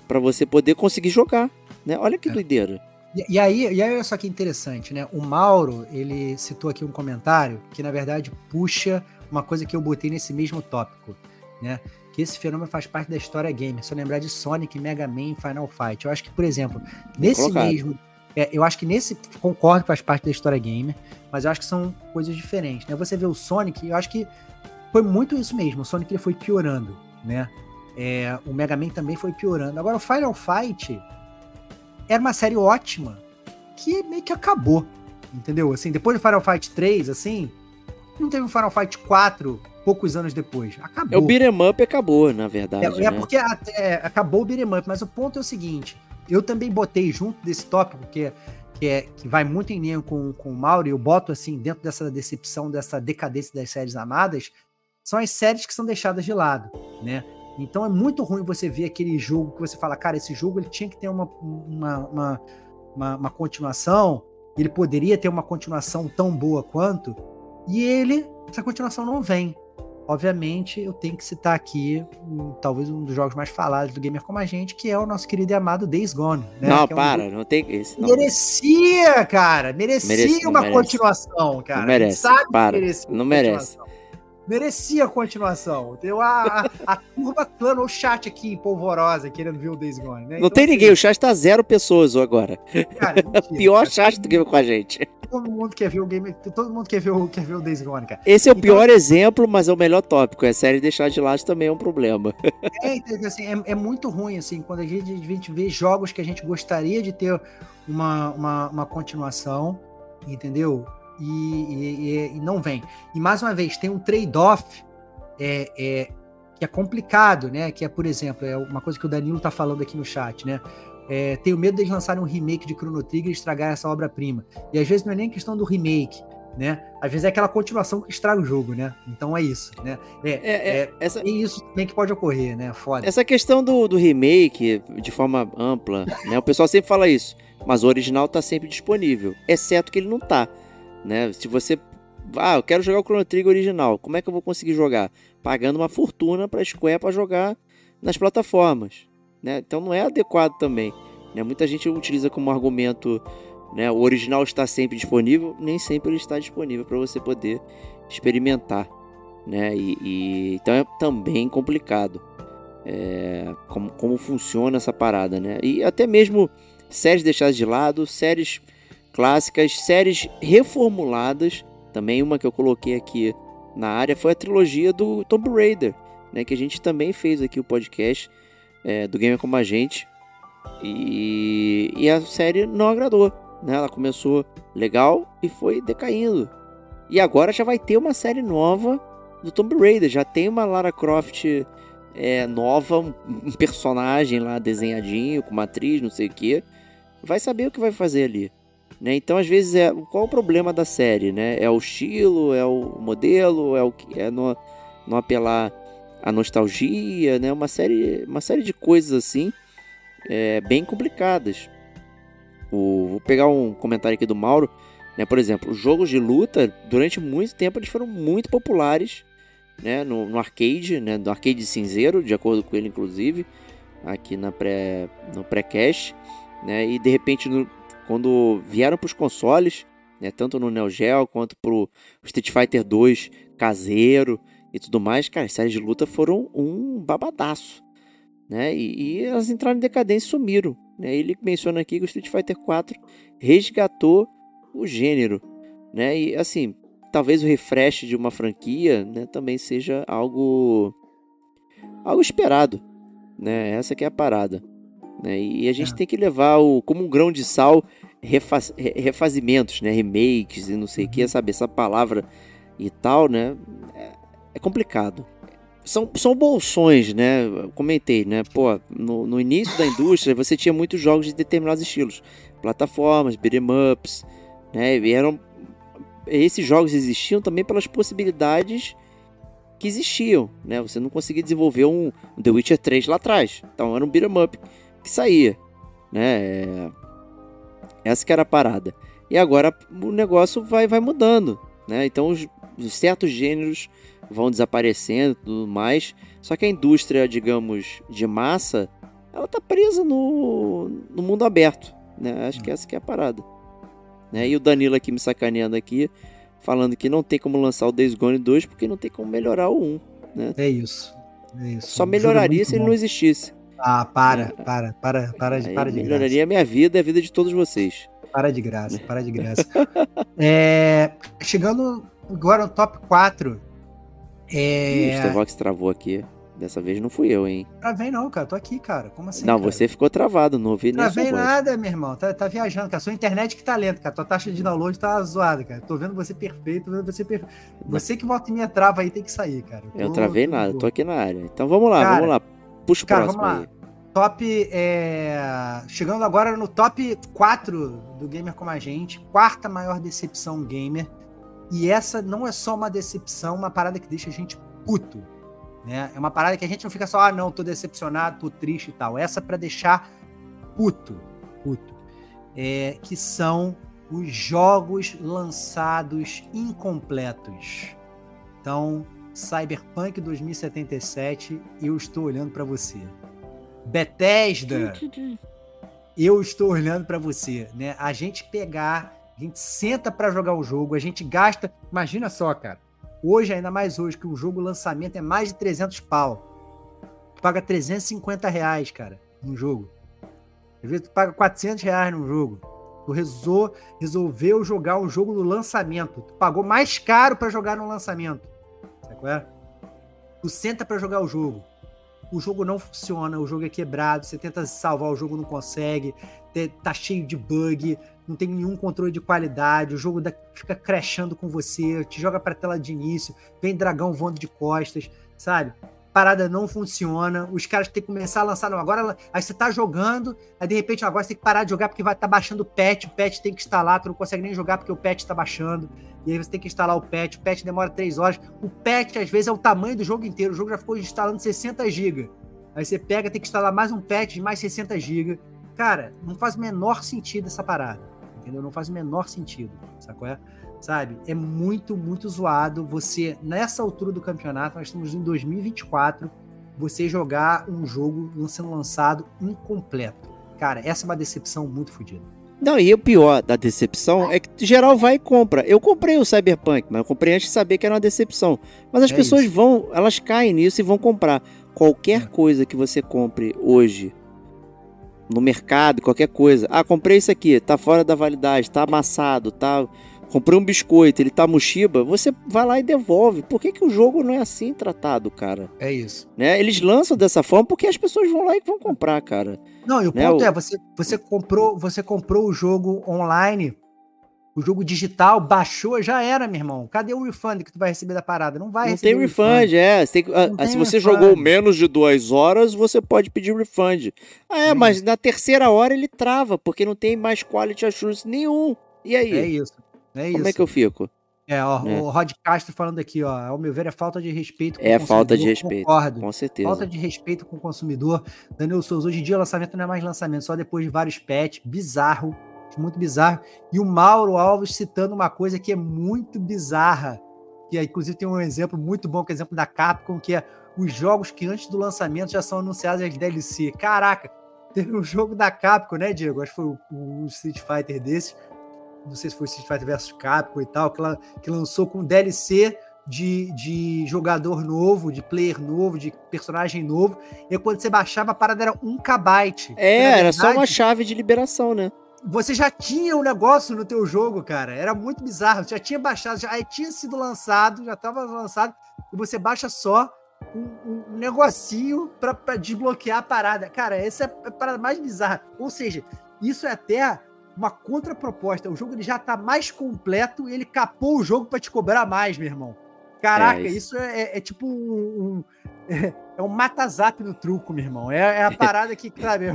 Speaker 3: pra você poder conseguir jogar. Né? Olha que
Speaker 4: É.
Speaker 3: doideira.
Speaker 4: E, e aí, e aí, olha só que interessante, né? O Mauro, ele citou aqui um comentário que, na verdade, puxa uma coisa que eu botei nesse mesmo tópico, né? Que esse fenômeno faz parte da história gamer. Eu lembrar de Sonic, Mega Man, Final Fight. Eu acho que, por exemplo, nesse
Speaker 3: colocado.
Speaker 4: mesmo. é, eu acho que nesse. Concordo que faz parte da história gamer, mas eu acho que são coisas diferentes, né? Você vê o Sonic, eu acho que foi muito isso mesmo. O Sonic ele foi piorando, né? É, o Mega Man também foi piorando. Agora, o Final Fight era uma série ótima que meio que acabou, entendeu? Assim, depois do Final Fight 3, assim, não teve um Final Fight 4 poucos anos depois. Acabou.
Speaker 3: É o beat'em up acabou, na verdade.
Speaker 4: É, é
Speaker 3: né?
Speaker 4: porque até, acabou o beat'em up, mas o ponto é o seguinte, eu também botei junto desse tópico, que, é, que, é, que vai muito em linha com, com o Mauro, e eu boto assim, dentro dessa decepção, dessa decadência das séries amadas, são as séries que são deixadas de lado, né? Então é muito ruim você ver aquele jogo que você fala, cara, esse jogo ele tinha que ter uma, uma, uma, uma, uma continuação, ele poderia ter uma continuação tão boa quanto, e ele, essa continuação não vem. Obviamente, eu tenho que citar aqui um- talvez um dos jogos mais falados do gamer como a gente, que é o nosso querido e amado Days Gone. Né?
Speaker 3: Não,
Speaker 4: é um
Speaker 3: para,
Speaker 4: jogo
Speaker 3: não tem esse.
Speaker 4: que
Speaker 3: Não,
Speaker 4: Merecia, cara, merecia
Speaker 3: Merece-
Speaker 4: uma continuação, cara.
Speaker 3: Não merece,
Speaker 4: Sabe
Speaker 3: para, não merece.
Speaker 4: Merecia a continuação. Tem a, a, a turma clã, o chat aqui, polvorosa, querendo ver o Days Gone, né?
Speaker 3: não tem
Speaker 4: assim,
Speaker 3: ninguém, o chat tá zero pessoas agora.
Speaker 4: Cara, mentira,
Speaker 3: Pior chat do que com a gente.
Speaker 4: Todo mundo quer ver o game, todo mundo quer ver o, quer ver o Days Gone, cara.
Speaker 3: Esse é o
Speaker 4: Então-
Speaker 3: pior exemplo, mas é o melhor tópico. É série deixar de lado também é um problema.
Speaker 4: É, então, assim, é, é muito ruim, assim, quando a gente, a gente vê jogos que a gente gostaria de ter uma, uma, uma continuação, entendeu? E, e- e- e não vem. E mais uma vez, tem um trade-off é, é, que é complicado, né? Que é, por exemplo, é uma coisa que o Danilo tá falando aqui no chat, né? É, tenho medo deles lançarem um remake de Chrono Trigger e estragar essa obra-prima. E às vezes não é nem questão do remake, né? Às vezes é aquela continuação que estraga o jogo, né? Então é isso, né? É,
Speaker 3: É, é,
Speaker 4: é,
Speaker 3: essa,
Speaker 4: tem isso também que pode ocorrer, né? Foda.
Speaker 3: essa questão do, do remake, de forma ampla, né? O pessoal sempre fala isso. Mas o original tá sempre disponível. Exceto que ele não tá. Né? Se você. Ah, eu quero jogar o Chrono Trigger original. Como é que eu vou conseguir jogar? Pagando uma fortuna pra Square pra jogar nas plataformas. Né? Então não é adequado também. Né? Muita gente utiliza como argumento. Né? O original está sempre disponível. Nem sempre ele está disponível para você poder experimentar. Né? E, e- então é também complicado. É, como, como funciona essa parada, né? E até mesmo séries deixadas de lado, séries clássicas, séries reformuladas. Também uma que eu coloquei aqui na área foi a trilogia do Tomb Raider, né? Que a gente também fez aqui o podcast é, do Gamer Como a Gente. E, e a série não agradou, né? Ela começou legal e foi decaindo. E agora já vai ter uma série nova do Tomb Raider. Já tem uma Lara Croft é, nova, um, personagem lá desenhadinho, com uma atriz, não sei o que, vai saber o que vai fazer ali. Né? Então, às vezes, é qual o problema da série? Né? É o estilo, é o modelo, é o que é não, não apelar à nostalgia, né? Uma série, uma série de coisas assim, é, bem complicadas. O, vou pegar um comentário aqui do Mauro. Né? Por exemplo, os jogos de luta, durante muito tempo, eles foram muito populares né? no, no arcade, né? no arcade cinzeiro, de acordo com ele, inclusive, aqui na pré, no pré-cache. Né? E de repente, no, quando vieram para os consoles, né? tanto no Neo Geo quanto para o Street Fighter 2 caseiro e tudo mais, cara, as séries de luta foram um babadaço. Né? E, e elas entraram em decadência e sumiram. Né? Ele menciona aqui que o Street Fighter 4 resgatou o gênero. Né? E assim, talvez o refresh de uma franquia né, também seja algo algo esperado. Né? Essa que é a parada. Né? E a gente é. tem que levar o, como um grão de sal refaz, refazimentos, né? remakes e não sei o que, uhum. sabe? Essa palavra e tal, né? É, é complicado são, são bolsões, né? Eu comentei, né? Pô, no, no início da indústria você tinha muitos jogos de determinados estilos, plataformas, beat'em ups, né? E eram esses jogos existiam também pelas possibilidades que existiam, né? Você não conseguia desenvolver um, um The Witcher 3 lá atrás, então era um beat'em up que saía, né? É, essa que era a parada. E agora o negócio vai, vai mudando, né? Então os, os certos gêneros vão desaparecendo e tudo mais. Só que a indústria, digamos, de massa, ela tá presa no, no mundo aberto. Né? Acho que essa que é a parada. Né? E o Danilo aqui me sacaneando aqui, falando que não tem como lançar o Days Gone 2 porque não tem como melhorar o 1. Né?
Speaker 4: É isso. É isso.
Speaker 3: Só melhoraria é se ele bom. não existisse.
Speaker 4: Ah, para, para, para, para de, para de
Speaker 3: Melhoraria graça. a minha vida e a vida de todos vocês.
Speaker 4: Para de graça, para de graça. é, chegando agora no top 4
Speaker 3: é... Ih, o Vox travou aqui. Dessa vez não fui eu, hein?
Speaker 4: Travei não, cara. Tô aqui, cara. Como assim?
Speaker 3: Não,
Speaker 4: cara?
Speaker 3: você ficou travado, não ouvi
Speaker 4: nem Travei nada, meu irmão. Tá, tá viajando, cara. Sua internet que tá lenta, cara. Tua taxa de download tá zoada, cara. Tô vendo você perfeito, tô vendo você perfeito. Você que volta em minha trava aí tem que sair, cara.
Speaker 3: Eu, eu travei nada, boa. tô aqui na área. Então vamos lá, cara, vamos lá. Puxa o cara, próximo vamos lá. aí.
Speaker 4: Top. É... Chegando agora no top 4 do Gamer Como a Gente. Quarta maior decepção gamer. E essa não é só uma decepção, uma parada que deixa a gente puto. Né? É uma parada que a gente não fica só, ah, não, tô decepcionado, tô triste e tal. Essa para deixar puto, puto. É, que são os jogos lançados incompletos. Então, Cyberpunk 2077, eu estou olhando para você. Bethesda, eu estou olhando para você, né? A gente pegar, a gente senta para jogar o jogo, a gente gasta, imagina só, cara. Hoje, ainda mais hoje, que o jogo lançamento é mais de 300 pau. Tu paga 350 reais, cara, num jogo. Às vezes tu paga 400 reais num jogo. Tu rezou, resolveu jogar um jogo no lançamento. Tu pagou mais caro para jogar no lançamento. É? Tu senta para jogar o jogo. O jogo não funciona, o jogo é quebrado, você tenta salvar o jogo, não consegue, tá cheio de bug, não tem nenhum controle de qualidade, o jogo fica crashando com você, te joga pra tela de início, vem dragão voando de costas, sabe? Parada não funciona, os caras têm que começar a lançar, não, agora aí você tá jogando, aí de repente agora você tem que parar de jogar porque vai tá baixando o patch, o patch tem que instalar, tu não consegue nem jogar porque o patch tá baixando, e aí você tem que instalar o patch, o patch demora 3 horas, o patch às vezes é o tamanho do jogo inteiro, o jogo já ficou instalando 60 GB, aí você pega, tem que instalar mais um patch de mais 60 GB, cara, não faz o menor sentido essa parada entendeu? Não faz o menor sentido, sacou? Sabe? É muito, muito zoado você, nessa altura do campeonato, nós estamos em 2024, você jogar um jogo sendo lançado incompleto. Cara, essa é uma decepção muito fodida.
Speaker 3: Não, e o pior da decepção é que geral vai e compra. Eu comprei o Cyberpunk, mas eu comprei antes de saber que era uma decepção. Mas as é pessoas isso. vão, elas caem nisso e vão comprar. Qualquer é. coisa que você compre hoje no mercado, qualquer coisa. Ah, comprei isso aqui, tá fora da validade, tá amassado, tá. Comprei um biscoito, ele tá mochiba, você vai lá e devolve. Por que, que o jogo não é assim tratado, cara?
Speaker 4: É isso.
Speaker 3: Né? Eles lançam dessa forma porque as pessoas vão lá e vão comprar, cara.
Speaker 4: Não, e o né? ponto o... é, você, você comprou, você comprou o jogo online O jogo digital baixou, já era, meu irmão. Cadê o refund que tu vai receber da parada? Não vai
Speaker 3: Não
Speaker 4: receber.
Speaker 3: tem
Speaker 4: o
Speaker 3: refund, é. Você tem ah,
Speaker 4: Não
Speaker 3: ah, se
Speaker 4: tem
Speaker 3: você
Speaker 4: refund.
Speaker 3: jogou menos de duas horas, você pode pedir refund. Ah, é,
Speaker 4: É
Speaker 3: mas na terceira hora ele trava, porque não tem mais quality assurance nenhum. E aí?
Speaker 4: É isso. É isso.
Speaker 3: Como é que eu fico?
Speaker 4: É, ó,
Speaker 3: É.
Speaker 4: o Rod Castro falando aqui, ó. Ao meu ver, é falta de respeito com
Speaker 3: É
Speaker 4: o
Speaker 3: falta de
Speaker 4: consumidor,
Speaker 3: respeito.
Speaker 4: Concordo.
Speaker 3: Com certeza.
Speaker 4: Falta de respeito com o consumidor. Daniel Souza, hoje em dia o lançamento não é mais lançamento, só depois de vários patches. Bizarro. Muito bizarro. E o Mauro Alves citando uma coisa que é muito bizarra. Que é, inclusive tem um exemplo muito bom, que é o exemplo da Capcom, que é os jogos que antes do lançamento já são anunciados as DLC. Caraca, teve um jogo da Capcom, né, Diego? Acho que foi o, o Street Fighter desse. Não sei se foi Street Fighter vs Capcom e tal, que, la- que lançou com DLC de, de jogador novo, de player novo, de personagem novo. E quando você baixava, a parada era um kbyte.
Speaker 3: É,
Speaker 4: Na
Speaker 3: era só uma
Speaker 4: verdade,
Speaker 3: chave de liberação, né?
Speaker 4: Você já tinha um negócio no teu jogo, cara. Era muito bizarro. Já tinha baixado, já tinha sido lançado, já estava lançado. E você baixa só um, um negocinho pra desbloquear a parada. Cara, essa é a parada mais bizarra. Ou seja, isso é até uma contraproposta. O jogo ele já tá mais completo e ele capou o jogo pra te cobrar mais, meu irmão. Caraca,
Speaker 3: É, isso-
Speaker 4: isso é, é- é tipo um. um- é, é um mata-zap no truco, meu irmão. É, é a parada que, sabe?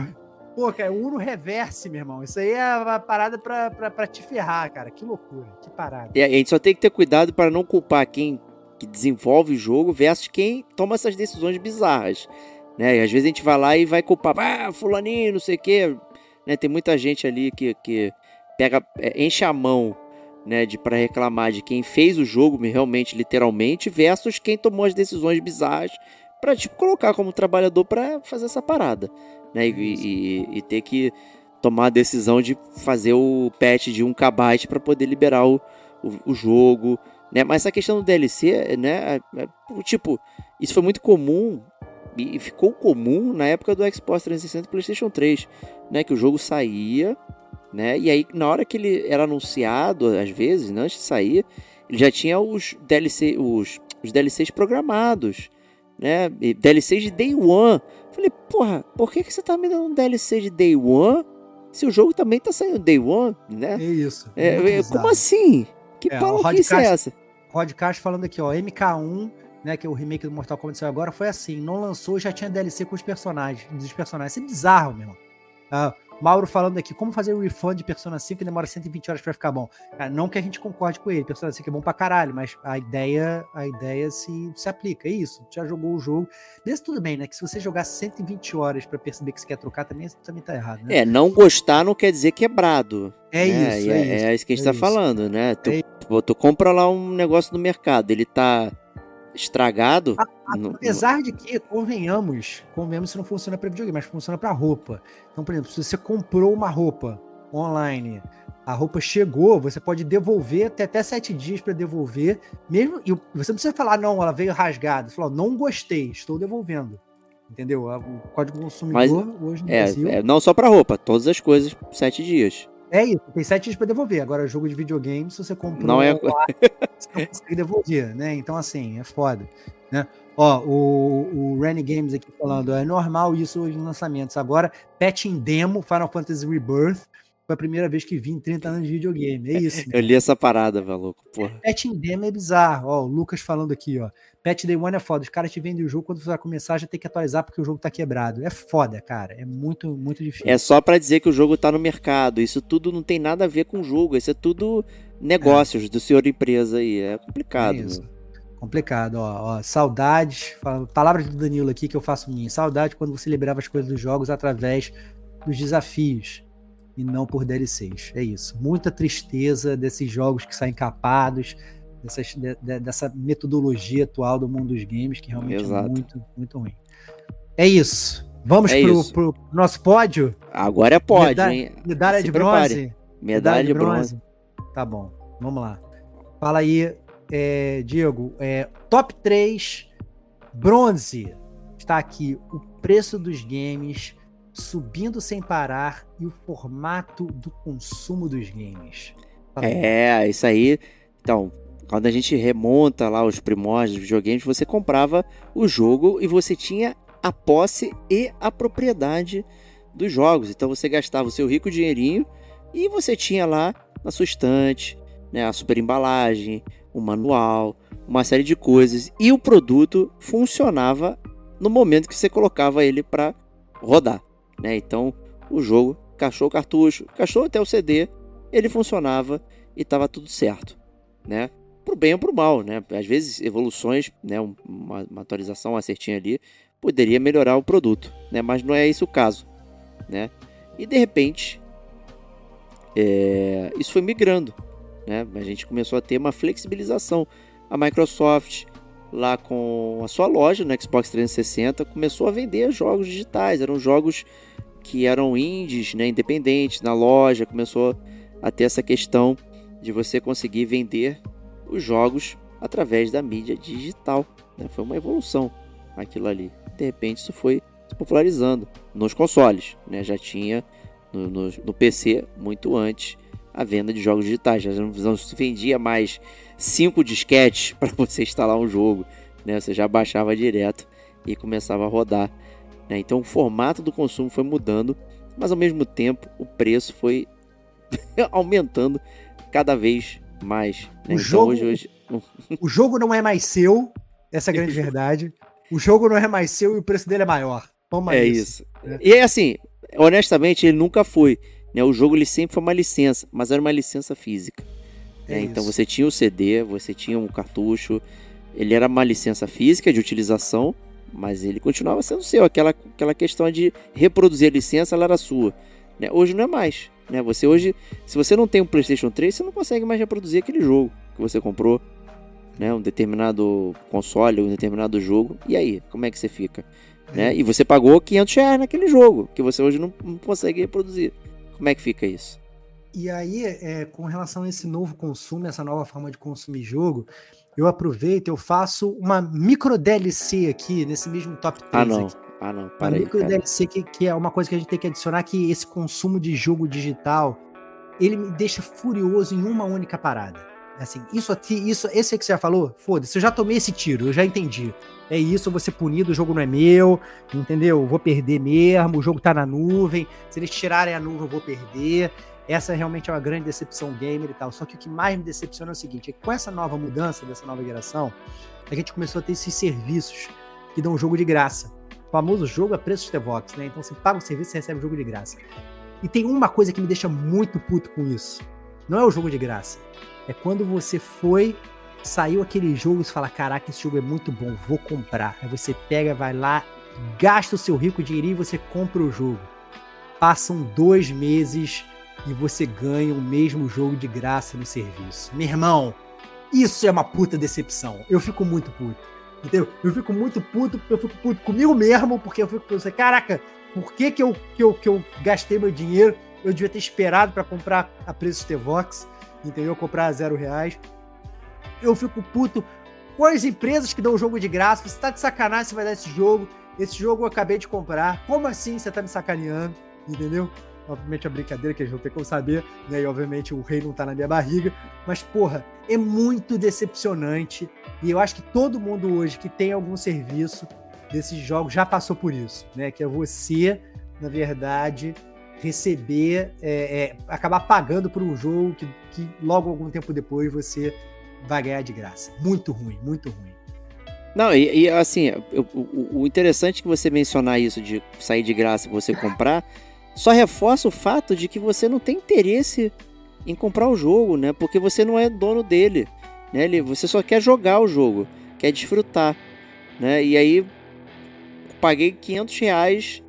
Speaker 4: Pô, cara, o Uno reverse, meu irmão. Isso aí é uma parada pra, pra, pra te ferrar, cara. Que loucura, que parada.
Speaker 3: E a gente só tem que ter cuidado para não culpar quem que desenvolve o jogo versus quem toma essas decisões bizarras. Né? E às vezes a gente vai lá e vai culpar, ah, fulaninho, não sei o quê. Né? Tem muita gente ali que, que pega, é, enche a mão né, de para reclamar de quem fez o jogo realmente, literalmente, versus quem tomou as decisões bizarras para tipo, colocar como trabalhador para fazer essa parada. Né? E, e- e ter que tomar a decisão de fazer o patch de 1 KB para poder liberar o, o, o jogo, né? Mas essa questão do DLC, né? é- é, tipo, isso foi muito comum e e ficou comum na época do Xbox 360 e PlayStation 3, né? Que o jogo saía, né? E aí na hora que ele era anunciado, às vezes, né, antes de sair, ele já tinha os DLC, os, os DLCs programados, né? E DLCs de Day One. Falei, porra, por que, que você tá me dando um DLC de Day One se o jogo também tá saindo Day One, né?
Speaker 4: É isso.
Speaker 3: É, é, como assim? Que
Speaker 4: É,
Speaker 3: maluquice é essa?
Speaker 4: Rod falando aqui, ó. MK1, né? Que é o remake do Mortal Kombat saiu agora, foi assim. Não lançou, já tinha DLC com os personagens. Dos personagens. Isso é bizarro, meu irmão. Ah, Mauro falando aqui, como fazer o refund de Persona 5 que demora 120 horas pra ficar bom. Cara, não que a gente concorde com ele, Persona 5 é bom pra caralho, mas a ideia, a ideia se, se aplica. É isso, já jogou o jogo. Mesmo tudo bem, né? Que se você jogar 120 horas pra perceber que você quer trocar, também, também tá errado, né?
Speaker 3: É, não gostar não quer dizer quebrado.
Speaker 4: É,
Speaker 3: né?
Speaker 4: isso,
Speaker 3: E
Speaker 4: é,
Speaker 3: é,
Speaker 4: isso.
Speaker 3: é isso que a gente
Speaker 4: é
Speaker 3: tá
Speaker 4: isso.
Speaker 3: falando, né? Tu,
Speaker 4: É
Speaker 3: tu, tu compra lá um negócio no mercado, ele tá estragado.
Speaker 4: Apesar de que, convenhamos, convenhamos se não funciona para videogame, mas funciona para roupa. Então, por exemplo, se você comprou uma roupa online, a roupa chegou, você pode devolver, tem até sete dias para devolver, mesmo. E você não precisa falar, não, ela veio rasgada. Você falou, não gostei, estou devolvendo. Entendeu? O código consumidor hoje no Brasil.
Speaker 3: é, é, não só pra roupa, todas as coisas, sete dias.
Speaker 4: É isso, tem sete dias para devolver. Agora, jogo de videogame, se você comprou
Speaker 3: Não é-
Speaker 4: online, você não consegue devolver, né? Então, assim, é foda. Né? Ó, o, o Renny Games aqui falando, é normal isso hoje em lançamentos. Agora, patch em demo, Final Fantasy Rebirth, foi a primeira vez que vi em 30 anos de videogame. É isso.
Speaker 3: Eu li essa parada, maluco. Porra.
Speaker 4: Patch em demo é bizarro. Ó, o Lucas falando aqui, ó. Patch Day One é foda. Os caras te vendem o jogo, quando você vai começar, já tem que atualizar porque o jogo tá quebrado. É foda, cara. É muito, muito difícil.
Speaker 3: É só pra dizer que o jogo tá no mercado. Isso tudo não tem nada a ver com o jogo. Isso é tudo negócios do senhor empresa aí. É complicado.
Speaker 4: É isso. Complicado, ó, ó. Saudades. Palavras do Danilo aqui que eu faço minha. Saudade quando você liberava as coisas dos jogos através dos desafios e não por DLCs. É isso. Muita tristeza desses jogos que saem capados, dessas- de- de- dessa metodologia atual do mundo dos games, que realmente
Speaker 3: Exato.
Speaker 4: é muito, muito ruim. É isso. Vamos
Speaker 3: É
Speaker 4: pro,
Speaker 3: isso.
Speaker 4: pro nosso pódio?
Speaker 3: Agora pode,
Speaker 4: Medalha-
Speaker 3: hein?
Speaker 4: Medalha
Speaker 3: Se
Speaker 4: de
Speaker 3: prepare.
Speaker 4: bronze.
Speaker 3: Medalha de bronze.
Speaker 4: Tá bom, vamos lá. Fala aí, é, Diego. é, top 3 bronze. Está aqui o preço dos games subindo sem parar e o formato do consumo dos games.
Speaker 3: É, isso aí. Então, quando a gente remonta lá os primórdios dos videogames, você comprava o jogo e você tinha a posse e a propriedade dos jogos. Então você gastava o seu rico dinheirinho e você tinha lá na sua estante, né, a super embalagem, o manual, uma série de coisas. E o produto funcionava no momento que você colocava ele para rodar. Né? Então o jogo cachou o cartucho, cachou até o CD, ele funcionava e estava tudo certo. Né? Pro bem ou pro mal, né? Às vezes evoluções, né? uma, uma atualização, uma certinha ali, poderia melhorar o produto, né? Mas não é esse o caso, né? E de repente, é, isso foi migrando, né? A gente começou a ter uma flexibilização. A Microsoft, lá com a sua loja no Xbox 360, começou a vender jogos digitais. Eram jogos que eram indies, né, independentes na loja. Começou a ter essa questão de você conseguir vender os jogos através da mídia digital. Né? Foi uma evolução aquilo ali. De repente isso foi se popularizando nos consoles. Né? Já tinha no, no, no PC muito antes a venda de jogos digitais. Já não se vendia mais cinco disquetes para você instalar um jogo. Né? Você já baixava direto e começava a rodar. Né? Então o formato do consumo foi mudando, mas ao mesmo tempo o preço foi aumentando cada vez mais.
Speaker 4: Né? O, então, jogo, hoje, hoje... o jogo não é mais seu, essa é a grande verdade. O jogo não é mais seu e o preço dele é maior.
Speaker 3: Toma é isso. isso. E assim, honestamente, ele nunca foi. Né? O jogo ele sempre foi uma licença, mas era uma licença física. É né? Então você tinha o CD, você tinha um cartucho, ele era uma licença física de utilização, mas ele continuava sendo seu. Aquela, aquela questão de reproduzir a licença, ela era sua. Né? Hoje não é mais. Né? Você hoje, se você não tem um PlayStation 3, você não consegue mais reproduzir aquele jogo que você comprou, né? Um determinado console, um determinado jogo. E aí, como é que você fica? Né? E você pagou 500 reais naquele jogo, que você hoje não, não consegue reproduzir. Como é que fica isso?
Speaker 4: E aí, é, com relação a esse novo consumo, essa nova forma de consumir jogo, eu aproveito, eu faço uma micro DLC aqui, nesse mesmo top 3
Speaker 3: ah, não.
Speaker 4: aqui.
Speaker 3: Ah, não, para
Speaker 4: aí. Micro DLC que, que é uma coisa que a gente tem que adicionar, que esse consumo de jogo digital, ele me deixa furioso em uma única parada. Assim, isso aqui, isso, esse que você já falou, foda-se, eu já tomei esse tiro, eu já entendi. É isso, eu vou ser punido, o jogo não é meu, entendeu? Eu vou perder mesmo, o jogo tá na nuvem, se eles tirarem a nuvem eu vou perder. Essa realmente é uma grande decepção gamer e tal. Só que o que mais me decepciona é o seguinte: é que com essa nova mudança, dessa nova geração, a gente começou a ter esses serviços que dão jogo de graça. O famoso jogo a preço de Tevox, né? Então você paga o serviço e recebe o jogo de graça. E tem uma coisa que me deixa muito puto com isso. Não é o jogo de graça. É quando você foi, saiu aquele jogo e você fala: Caraca, esse jogo é muito bom, vou comprar. Aí você pega, vai lá, gasta o seu rico dinheiro e você compra o jogo. Passam dois meses e você ganha o mesmo jogo de graça no serviço. Meu irmão, isso é uma puta decepção. Eu fico muito puto. Entendeu? Eu fico muito puto, eu fico puto comigo mesmo, porque eu fico pensando, caraca, por que que eu, que eu, que eu gastei meu dinheiro? Eu devia ter esperado para comprar a preço de Vox, entendeu? Comprar a zero reais. Eu fico puto com as empresas que dão o jogo de graça. Você tá de sacanagem, você vai dar esse jogo. Esse jogo eu acabei de comprar. Como assim você tá me sacaneando? Entendeu? Obviamente a brincadeira que gente não tem como saber, né? E obviamente o rei não tá na minha barriga, mas porra, é muito decepcionante. E eu acho que todo mundo hoje que tem algum serviço desses jogos já passou por isso, né? Que é você, na verdade, receber, é, é, acabar pagando por um jogo que, que logo algum tempo depois você vai ganhar de graça. Muito ruim, muito ruim.
Speaker 3: Não, e, e assim, o, o, interessante que você mencionar isso de sair de graça e você comprar só reforça o fato de que você não tem interesse em comprar o jogo, né? Porque você não é dono dele, né? Você só quer jogar o jogo, quer desfrutar, né? E aí paguei 500 reais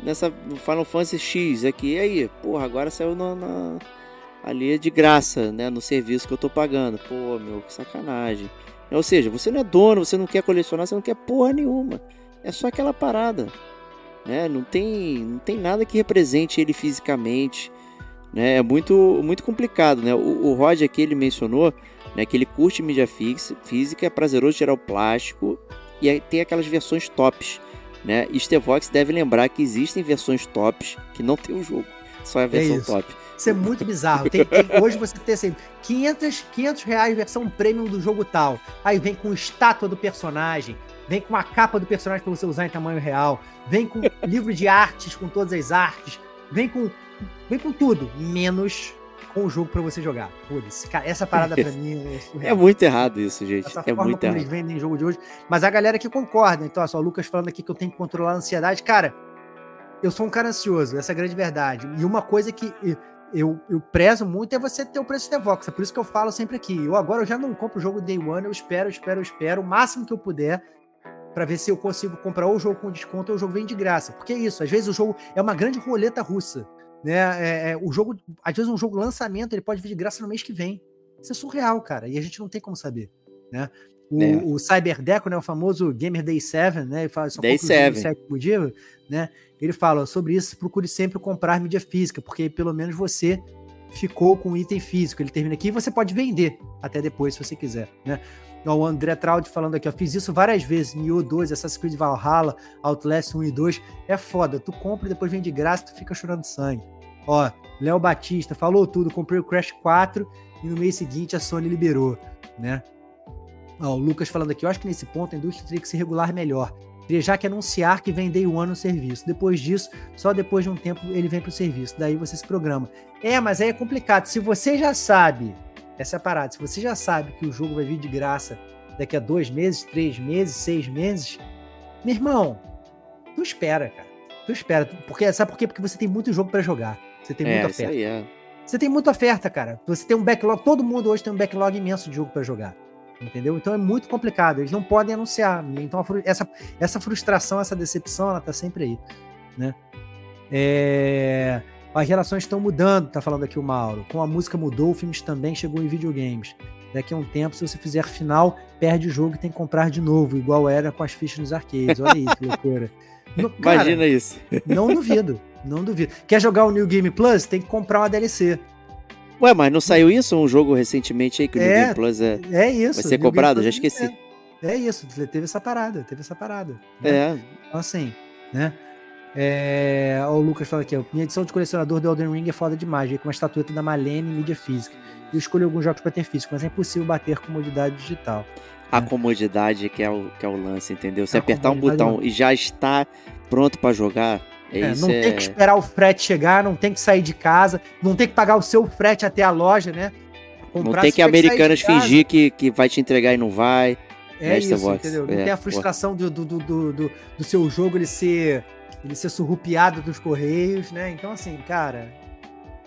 Speaker 3: nessa Final Fantasy X aqui, e aí, porra, agora saiu na, na, ali de graça, né? No serviço que eu tô pagando, pô, meu, que sacanagem. Ou seja, você não é dono, você não quer colecionar, você não quer porra nenhuma. É só aquela parada né? Não tem, não tem nada que represente ele fisicamente, né? É muito, muito complicado, né? O, o Rod aqui ele mencionou, né, que ele curte mídia física, é prazeroso gerar o plástico e tem aquelas versões tops, né? E Stevox deve lembrar que existem versões tops que não tem o jogo, só é a versão é top.
Speaker 4: Isso é muito bizarro. Tem, tem, hoje você tem assim, 500, 500 reais versão premium do jogo tal. Aí vem com estátua do personagem, vem com a capa do personagem para você usar em tamanho real, vem com livro de artes com todas as artes, vem com vem com tudo, menos com o jogo pra você jogar. Foda-se. Cara, essa parada pra mim é
Speaker 3: É muito errado isso, gente.
Speaker 4: Essa
Speaker 3: É muito errado.
Speaker 4: eles vendem jogo de hoje. Mas a galera que concorda. Então, olha só, o Lucas falando aqui que eu tenho que controlar a ansiedade. Cara, eu sou um cara ansioso, essa é a grande verdade. E uma coisa que eu, eu prezo muito é você ter o preço de Vox. É por isso que eu falo sempre aqui. Eu agora eu já não compro o jogo Day One, eu espero, eu espero, eu espero, o máximo que eu puder para ver se eu consigo comprar ou o jogo com desconto ou o jogo vem de graça. Porque é isso, às vezes o jogo é uma grande roleta russa. Né? É, é, o jogo, às vezes um jogo lançamento ele pode vir de graça no mês que vem. Isso é surreal, cara. E a gente não tem como saber, né? O,
Speaker 3: É.
Speaker 4: o Cyberdeco, né, o famoso Gamer Day 7, né, ele fala só
Speaker 3: Day
Speaker 4: compra o jogo no
Speaker 3: 7.
Speaker 4: sétimo dia, né? Ele fala sobre isso, procure sempre comprar mídia física, porque pelo menos você ficou com o item físico. Ele termina aqui e você pode vender até depois, se você quiser, né? O André Traud falando aqui, ó, fiz isso várias vezes, Nioh 2, Assassin's Creed Valhalla, Outlast 1 e 2, é foda, tu compra e depois vem de graça, tu fica chorando sangue. Ó, Léo Batista falou tudo, comprei o Crash 4 e no mês seguinte a Sony liberou, né? Ó, o Lucas falando aqui, eu acho que nesse ponto a indústria teria que se regular melhor. Teria já que anunciar que vem Day One no serviço. Depois disso, só depois de um tempo ele vem pro serviço. Daí você se programa. É, mas aí é complicado. Se você já sabe, essa é a parada, se você já sabe que o jogo vai vir de graça daqui a dois meses, três meses, seis meses, meu irmão, tu espera, cara. Tu espera. Porque, sabe por quê? Porque você tem muito jogo pra jogar. Você tem muita
Speaker 3: É, isso
Speaker 4: oferta.
Speaker 3: aí é.
Speaker 4: Você tem muita oferta, cara. Você tem um backlog. Todo mundo hoje tem um backlog imenso de jogo pra jogar. Entendeu? Então é muito complicado. Eles não podem anunciar. Então fru- essa, essa frustração, essa decepção, ela tá sempre aí. Né? É, As relações estão mudando, tá falando aqui o Mauro. Com a música mudou, o filmes também chegou em videogames. Daqui a um tempo, se você fizer final, perde o jogo e tem que comprar de novo, igual era com as fichas nos arcades. Olha aí, que loucura. No- cara,
Speaker 3: Imagina isso.
Speaker 4: não duvido, não duvido. Quer jogar o New Game Plus? Tem que comprar uma DLC.
Speaker 3: Ué, mas não saiu isso? Um jogo recentemente aí que o New
Speaker 4: É.
Speaker 3: Game Plus é.
Speaker 4: É isso.
Speaker 3: Vai ser
Speaker 4: New
Speaker 3: cobrado? Já esqueci.
Speaker 4: É, é isso, teve essa parada, teve essa parada. né?
Speaker 3: É.
Speaker 4: Então, assim, né? É, o Lucas fala aqui, ó, minha edição de colecionador do Elden Ring é foda demais, veio com uma estatueta da Malene em mídia física. Eu escolhi alguns jogos para ter físico, mas é impossível bater comodidade digital.
Speaker 3: A
Speaker 4: É.
Speaker 3: comodidade que é o, que é o lance, entendeu? Você
Speaker 4: A
Speaker 3: apertar um botão e já está pronto pra jogar. É,
Speaker 4: É, não
Speaker 3: é...
Speaker 4: tem que esperar o frete chegar, não tem que sair de casa, não tem que pagar o seu frete até a loja, né?
Speaker 3: Não
Speaker 4: Comprar,
Speaker 3: tem
Speaker 4: você
Speaker 3: que Americanas fingir que, que vai te entregar e não vai.
Speaker 4: É isso,
Speaker 3: voz,
Speaker 4: entendeu? Não
Speaker 3: é,
Speaker 4: tem a frustração do, do, do, do- do seu jogo ele ser, ele ser surrupiado dos correios, né? Então, assim, cara,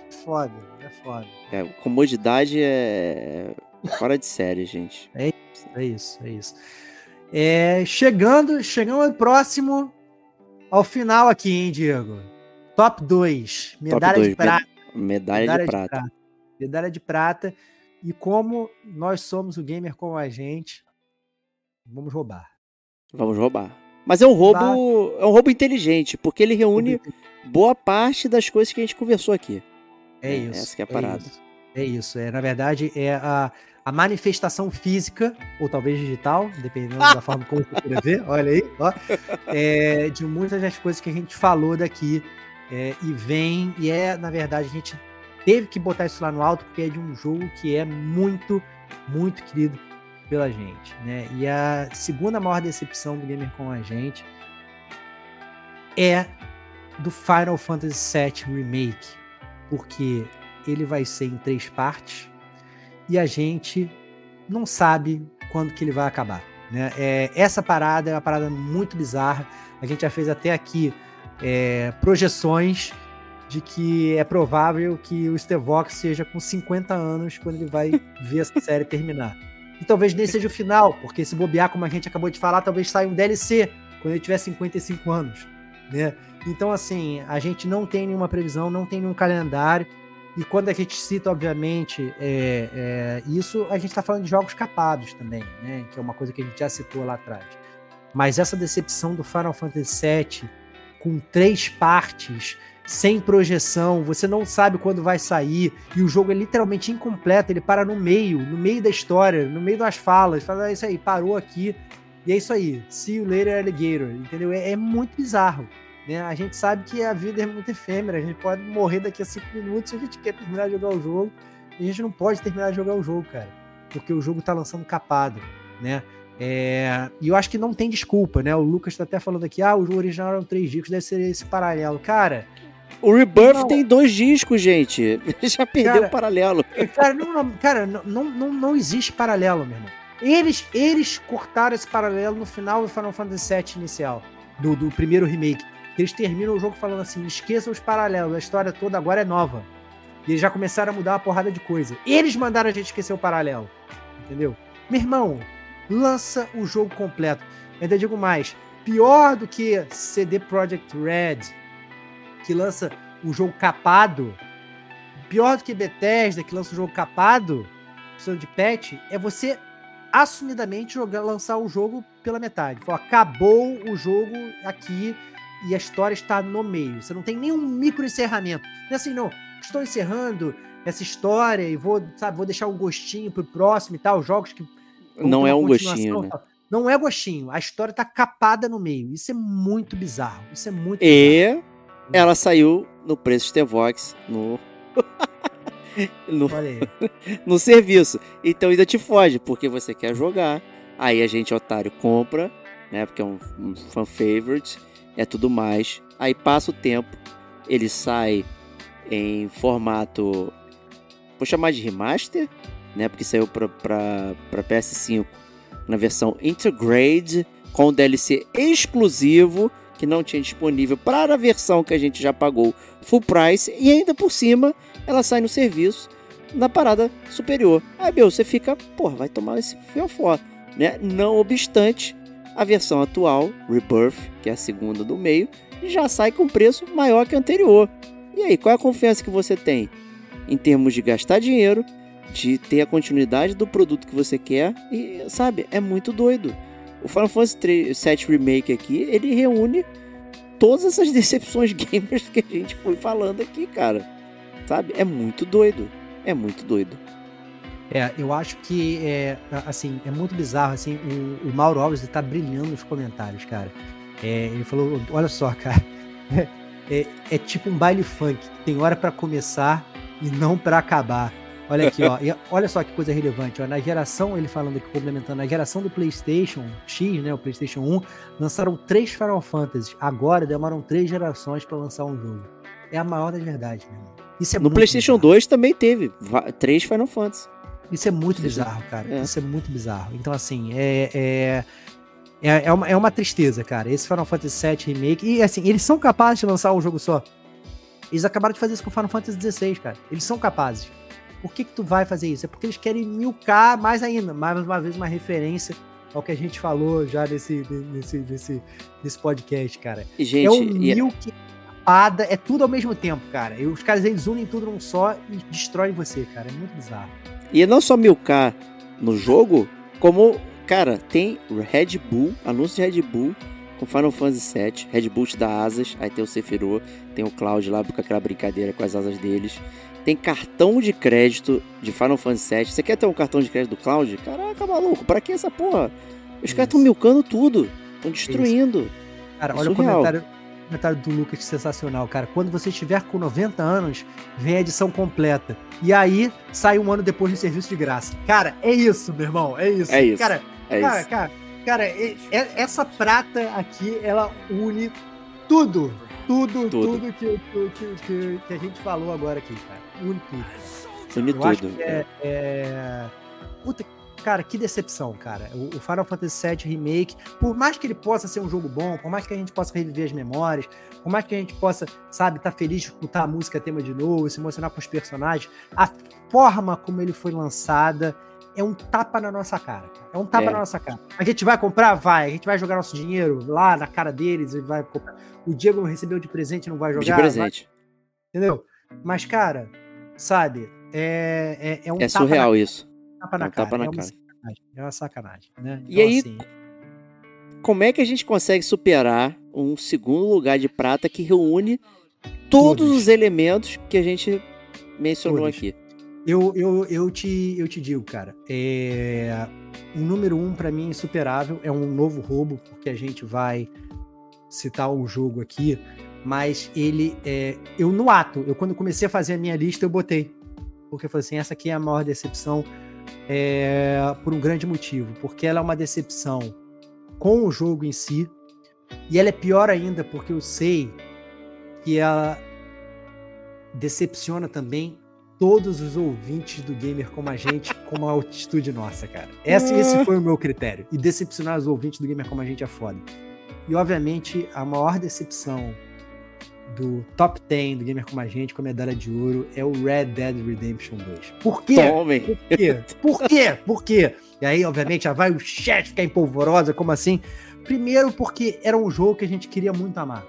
Speaker 4: é foda, é foda.
Speaker 3: É, comodidade é fora de série, gente.
Speaker 4: É isso, é isso. É, chegando, chegando ao próximo, ao final aqui, hein, Diego? Top 2, medalha
Speaker 3: dois,
Speaker 4: de prata.
Speaker 3: Medalha, de prata.
Speaker 4: Medalha de prata. E como nós somos o gamer como a gente, vamos roubar.
Speaker 3: Vamos roubar. Mas é um roubo, é um roubo inteligente, porque ele reúne boa parte das coisas que a gente conversou aqui.
Speaker 4: É
Speaker 3: É,
Speaker 4: isso.
Speaker 3: essa que é a parada.
Speaker 4: isso. É isso. É, na verdade, é a, a manifestação física, ou talvez digital, dependendo da forma como você queira ver. Olha aí, ó. é, de muitas das coisas que a gente falou daqui. é, e vem, e é, na verdade, a gente teve que botar isso lá no alto, porque é de um jogo que é muito, muito querido pela gente. Né? E a segunda maior decepção do Gamer com a gente é do Final Fantasy VII Remake, porque ele vai ser em três partes e a gente não sabe quando que ele vai acabar. Né? É, essa parada é uma parada muito bizarra. A gente já fez até aqui é, projeções de que é provável que o Stevox seja com 50 anos quando ele vai ver essa série terminar. E talvez nem seja o final, porque se bobear, como a gente acabou de falar, talvez saia um DLC quando ele tiver 55 anos. Né? Então, assim, a gente não tem nenhuma previsão, não tem nenhum calendário. E quando a gente cita, obviamente, é, é, isso, a gente está falando de jogos capados também, né? Que é uma coisa que a gente já citou lá atrás. Mas essa decepção do Final Fantasy VII, com três partes, sem projeção, você não sabe quando vai sair, e o jogo é literalmente incompleto, ele para no meio, no meio da história, no meio das falas, fala, é isso aí, parou aqui, e é isso aí, see you later, alligator, entendeu? É, é muito bizarro. Né? A gente sabe que a vida é muito efêmera, a gente pode morrer daqui a cinco minutos se a gente quer terminar de jogar o jogo. E a gente não pode terminar de jogar o jogo, cara. Porque o jogo tá lançando capado, né? É, E eu acho que não tem desculpa, né? O Lucas tá até falando aqui, ah, o original eram três discos, deve ser esse paralelo. Cara,
Speaker 3: O Rebirth
Speaker 4: Não.
Speaker 3: tem dois discos, gente. Já perdeu
Speaker 4: Cara,
Speaker 3: o paralelo.
Speaker 4: Cara, não, não- cara, não, não, não, existe paralelo, meu irmão. Eles, eles cortaram esse paralelo no final do Final Fantasy VII inicial, do, do primeiro remake. Eles terminam o jogo falando assim: esqueçam os paralelos, a história toda agora é nova. E eles já começaram a mudar uma porrada de coisa. Eles mandaram a gente esquecer o paralelo. Entendeu? Meu irmão, lança o jogo completo. Eu ainda digo mais: pior do que CD Projekt Red, que lança o jogo capado, pior do que Bethesda, que lança o jogo capado, precisando de patch, é você assumidamente jogar, lançar o jogo pela metade. Falar, acabou o jogo aqui e a história está no meio. Você não tem nenhum micro encerramento. Não é assim, não. Estou encerrando essa história e vou, sabe, vou deixar um gostinho pro próximo e tal. Jogos que.
Speaker 3: Não é um gostinho,
Speaker 4: e
Speaker 3: né?
Speaker 4: Não é gostinho. A história tá capada no meio. Isso é muito bizarro. Isso é muito bizarro.
Speaker 3: Ela saiu no preço de Vox no. no, no serviço. Então ainda te foge, porque você quer jogar. Aí a gente, otário, compra, né? Porque é um, um fan favorite, é tudo mais. Aí passa o tempo, ele sai em formato. Vou chamar de remaster, né? Porque saiu pra, pra, pra PS5 na versão Intergrade, com DLC exclusivo que não tinha disponível para a versão que a gente já pagou full price e ainda por cima ela sai no serviço na parada superior. Aí, meu, você fica, porra, vai tomar esse fiofó, né? Não obstante, a versão atual, Rebirth, que é a segunda do meio, já sai com preço maior que a anterior. E aí, qual é a confiança que você tem em termos de gastar dinheiro, de ter a continuidade do produto que você quer e, sabe, é muito doido. O Final Fantasy VII Remake aqui, ele reúne todas essas decepções gamers que a gente foi falando aqui, cara. Sabe? É muito doido. É muito doido.
Speaker 4: É, eu acho que é assim, é muito bizarro assim, o, o Mauro Alves ele tá brilhando nos comentários, cara. É, ele falou, olha só, cara, é, é tipo um baile funk, tem hora pra começar e não pra acabar. Olha aqui, ó, e olha só que coisa relevante, ó, na geração, ele falando aqui, complementando, na geração do PlayStation X, né, o PlayStation 1, lançaram três Final Fantasy, agora demoram três gerações pra lançar um jogo. É a maior das verdades, meu irmão. Isso é
Speaker 3: No PlayStation
Speaker 4: bizarro.
Speaker 3: 2 também teve três Final Fantasy.
Speaker 4: Isso é muito bizarro, cara.
Speaker 3: É.
Speaker 4: Isso é muito bizarro. Então, assim, é, é, é, é, uma, é uma tristeza, cara. Esse Final Fantasy VII Remake. E, assim, eles são capazes de lançar um jogo só. Eles acabaram de fazer isso com o Final Fantasy XVI, cara. Eles são capazes. Por que, que tu vai fazer isso? É porque eles querem milcar mais ainda. Mais uma vez, uma referência ao que a gente falou já nesse, nesse, nesse, nesse podcast, cara.
Speaker 3: Gente,
Speaker 4: é o
Speaker 3: e-
Speaker 4: milk, é tudo ao mesmo tempo, cara. E os caras, eles unem tudo num só e destroem você, cara. É muito bizarro.
Speaker 3: E não só milkar no jogo, como, cara, tem Red Bull, anúncio de Red Bull com Final Fantasy VII. Red Bull te dá asas, aí tem o Sephiroth, tem o Cloud lá com aquela brincadeira com as asas deles. Tem cartão de crédito de Final Fantasy VII. Você quer ter um cartão de crédito do Cloud? Caraca, maluco, pra que essa porra? Os caras estão
Speaker 4: Isso.
Speaker 3: milcando tudo, estão destruindo.
Speaker 4: Cara,
Speaker 3: É
Speaker 4: olha o
Speaker 3: surreal.
Speaker 4: comentário, o comentário do Lucas, sensacional, cara. Quando você estiver com 90 anos, vem a edição completa. E aí, sai um ano depois de serviço de graça. Cara, é isso, meu irmão. É isso.
Speaker 3: É isso.
Speaker 4: Cara,
Speaker 3: É
Speaker 4: cara,
Speaker 3: isso.
Speaker 4: cara, cara, e- e- essa prata aqui, ela une tudo. Tudo,
Speaker 3: Tudo.
Speaker 4: tudo, que, que, que, que a gente falou agora aqui, cara. Une tudo.
Speaker 3: Une
Speaker 4: acho
Speaker 3: tudo.
Speaker 4: que é, é- Puta, cara, que decepção, cara. O, o Final Fantasy VII Remake, por mais que ele possa ser um jogo bom, por mais que a gente possa reviver as memórias, por mais que a gente possa, sabe, estar feliz de escutar a música tema de novo, se emocionar com os personagens, a forma como ele foi lançada é um tapa na nossa cara. É um tapa
Speaker 3: É.
Speaker 4: na nossa cara. A gente vai comprar? Vai. A gente vai jogar nosso dinheiro lá na cara deles e vai comprar. O Diego não recebeu de presente, não vai jogar.
Speaker 3: De
Speaker 4: vai-
Speaker 3: presente.
Speaker 4: entendeu? Mas, cara, sabe, é, é, é um
Speaker 3: É
Speaker 4: tapa na
Speaker 3: surreal isso.
Speaker 4: tapa na
Speaker 3: É um
Speaker 4: cara.
Speaker 3: tapa na
Speaker 4: é uma
Speaker 3: cara.
Speaker 4: sacanagem. É uma sacanagem, né?
Speaker 3: E aí-
Speaker 4: assim,
Speaker 3: Como é que a gente consegue superar um segundo lugar de prata que reúne todos,
Speaker 4: Todos.
Speaker 3: os elementos que a gente mencionou
Speaker 4: Todos.
Speaker 3: aqui?
Speaker 4: Eu, eu, eu, te, eu te digo, cara, é, o número um pra mim insuperável é um novo roubo, porque a gente vai citar o jogo aqui, mas ele é. Eu no ato, eu quando comecei a fazer a minha lista, eu botei. Porque eu falei assim, essa aqui é a maior decepção é, por um grande motivo, porque ela é uma decepção com o jogo em si, e ela é pior ainda porque eu sei que ela decepciona também todos os ouvintes do Gamer como a gente com uma altitude nossa, cara. Esse, esse foi o meu critério. E decepcionar os ouvintes do Gamer como a gente é foda. E obviamente a maior decepção do top 10 do Gamer como a gente com a medalha de ouro é o Red Dead Redemption 2. Por quê?
Speaker 3: Tome.
Speaker 4: Por quê? Por quê? Por quê? E aí, obviamente, já vai o chat ficar empolvorosa, como assim? Primeiro porque era um jogo que a gente queria muito amar.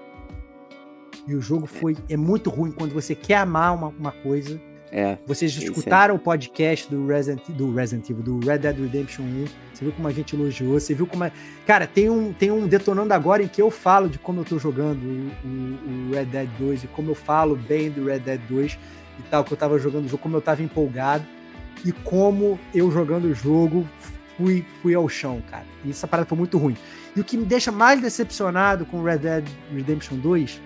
Speaker 4: E o jogo foi é muito ruim quando você quer amar uma, uma coisa.
Speaker 3: É.
Speaker 4: Vocês
Speaker 3: é.
Speaker 4: escutaram o podcast do Resident, do Resident Evil, do Red Dead Redemption 1. Você viu como a gente elogiou, você viu como. É... Cara, tem um, tem um Detonando Agora em que eu falo de como eu tô jogando o, o- o Red Dead 2 e como eu falo bem do Red Dead 2 e tal, que eu tava jogando o jogo, como eu tava empolgado e como eu jogando o jogo fui, fui ao chão, cara. E essa parada foi muito ruim. E o que me deixa mais decepcionado com Red Dead Redemption 2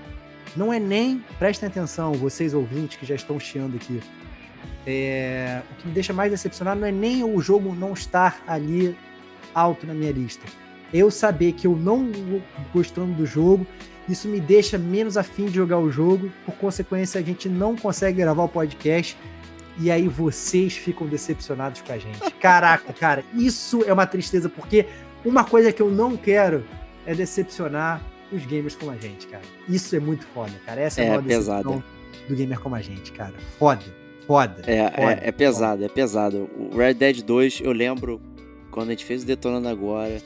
Speaker 4: não é nem, prestem atenção, vocês ouvintes que já estão chiando aqui, é, o que me deixa mais decepcionado não é nem o jogo não estar ali alto na minha lista. Eu saber que eu não gostando do jogo, isso me deixa menos afim de jogar o jogo, por consequência a gente não consegue gravar o podcast e aí vocês ficam decepcionados com a gente. Caraca, cara, isso é uma tristeza, porque uma coisa que eu não quero é decepcionar os gamers como a gente, cara. Isso é muito foda, cara. Essa é,
Speaker 3: É,
Speaker 4: a maior
Speaker 3: pesado.
Speaker 4: do gamer como a gente, cara. Foda, foda.
Speaker 3: É,
Speaker 4: foda,
Speaker 3: é, é pesado, é pesado. O Red Dead 2, eu lembro quando a gente fez o Detonando Agora.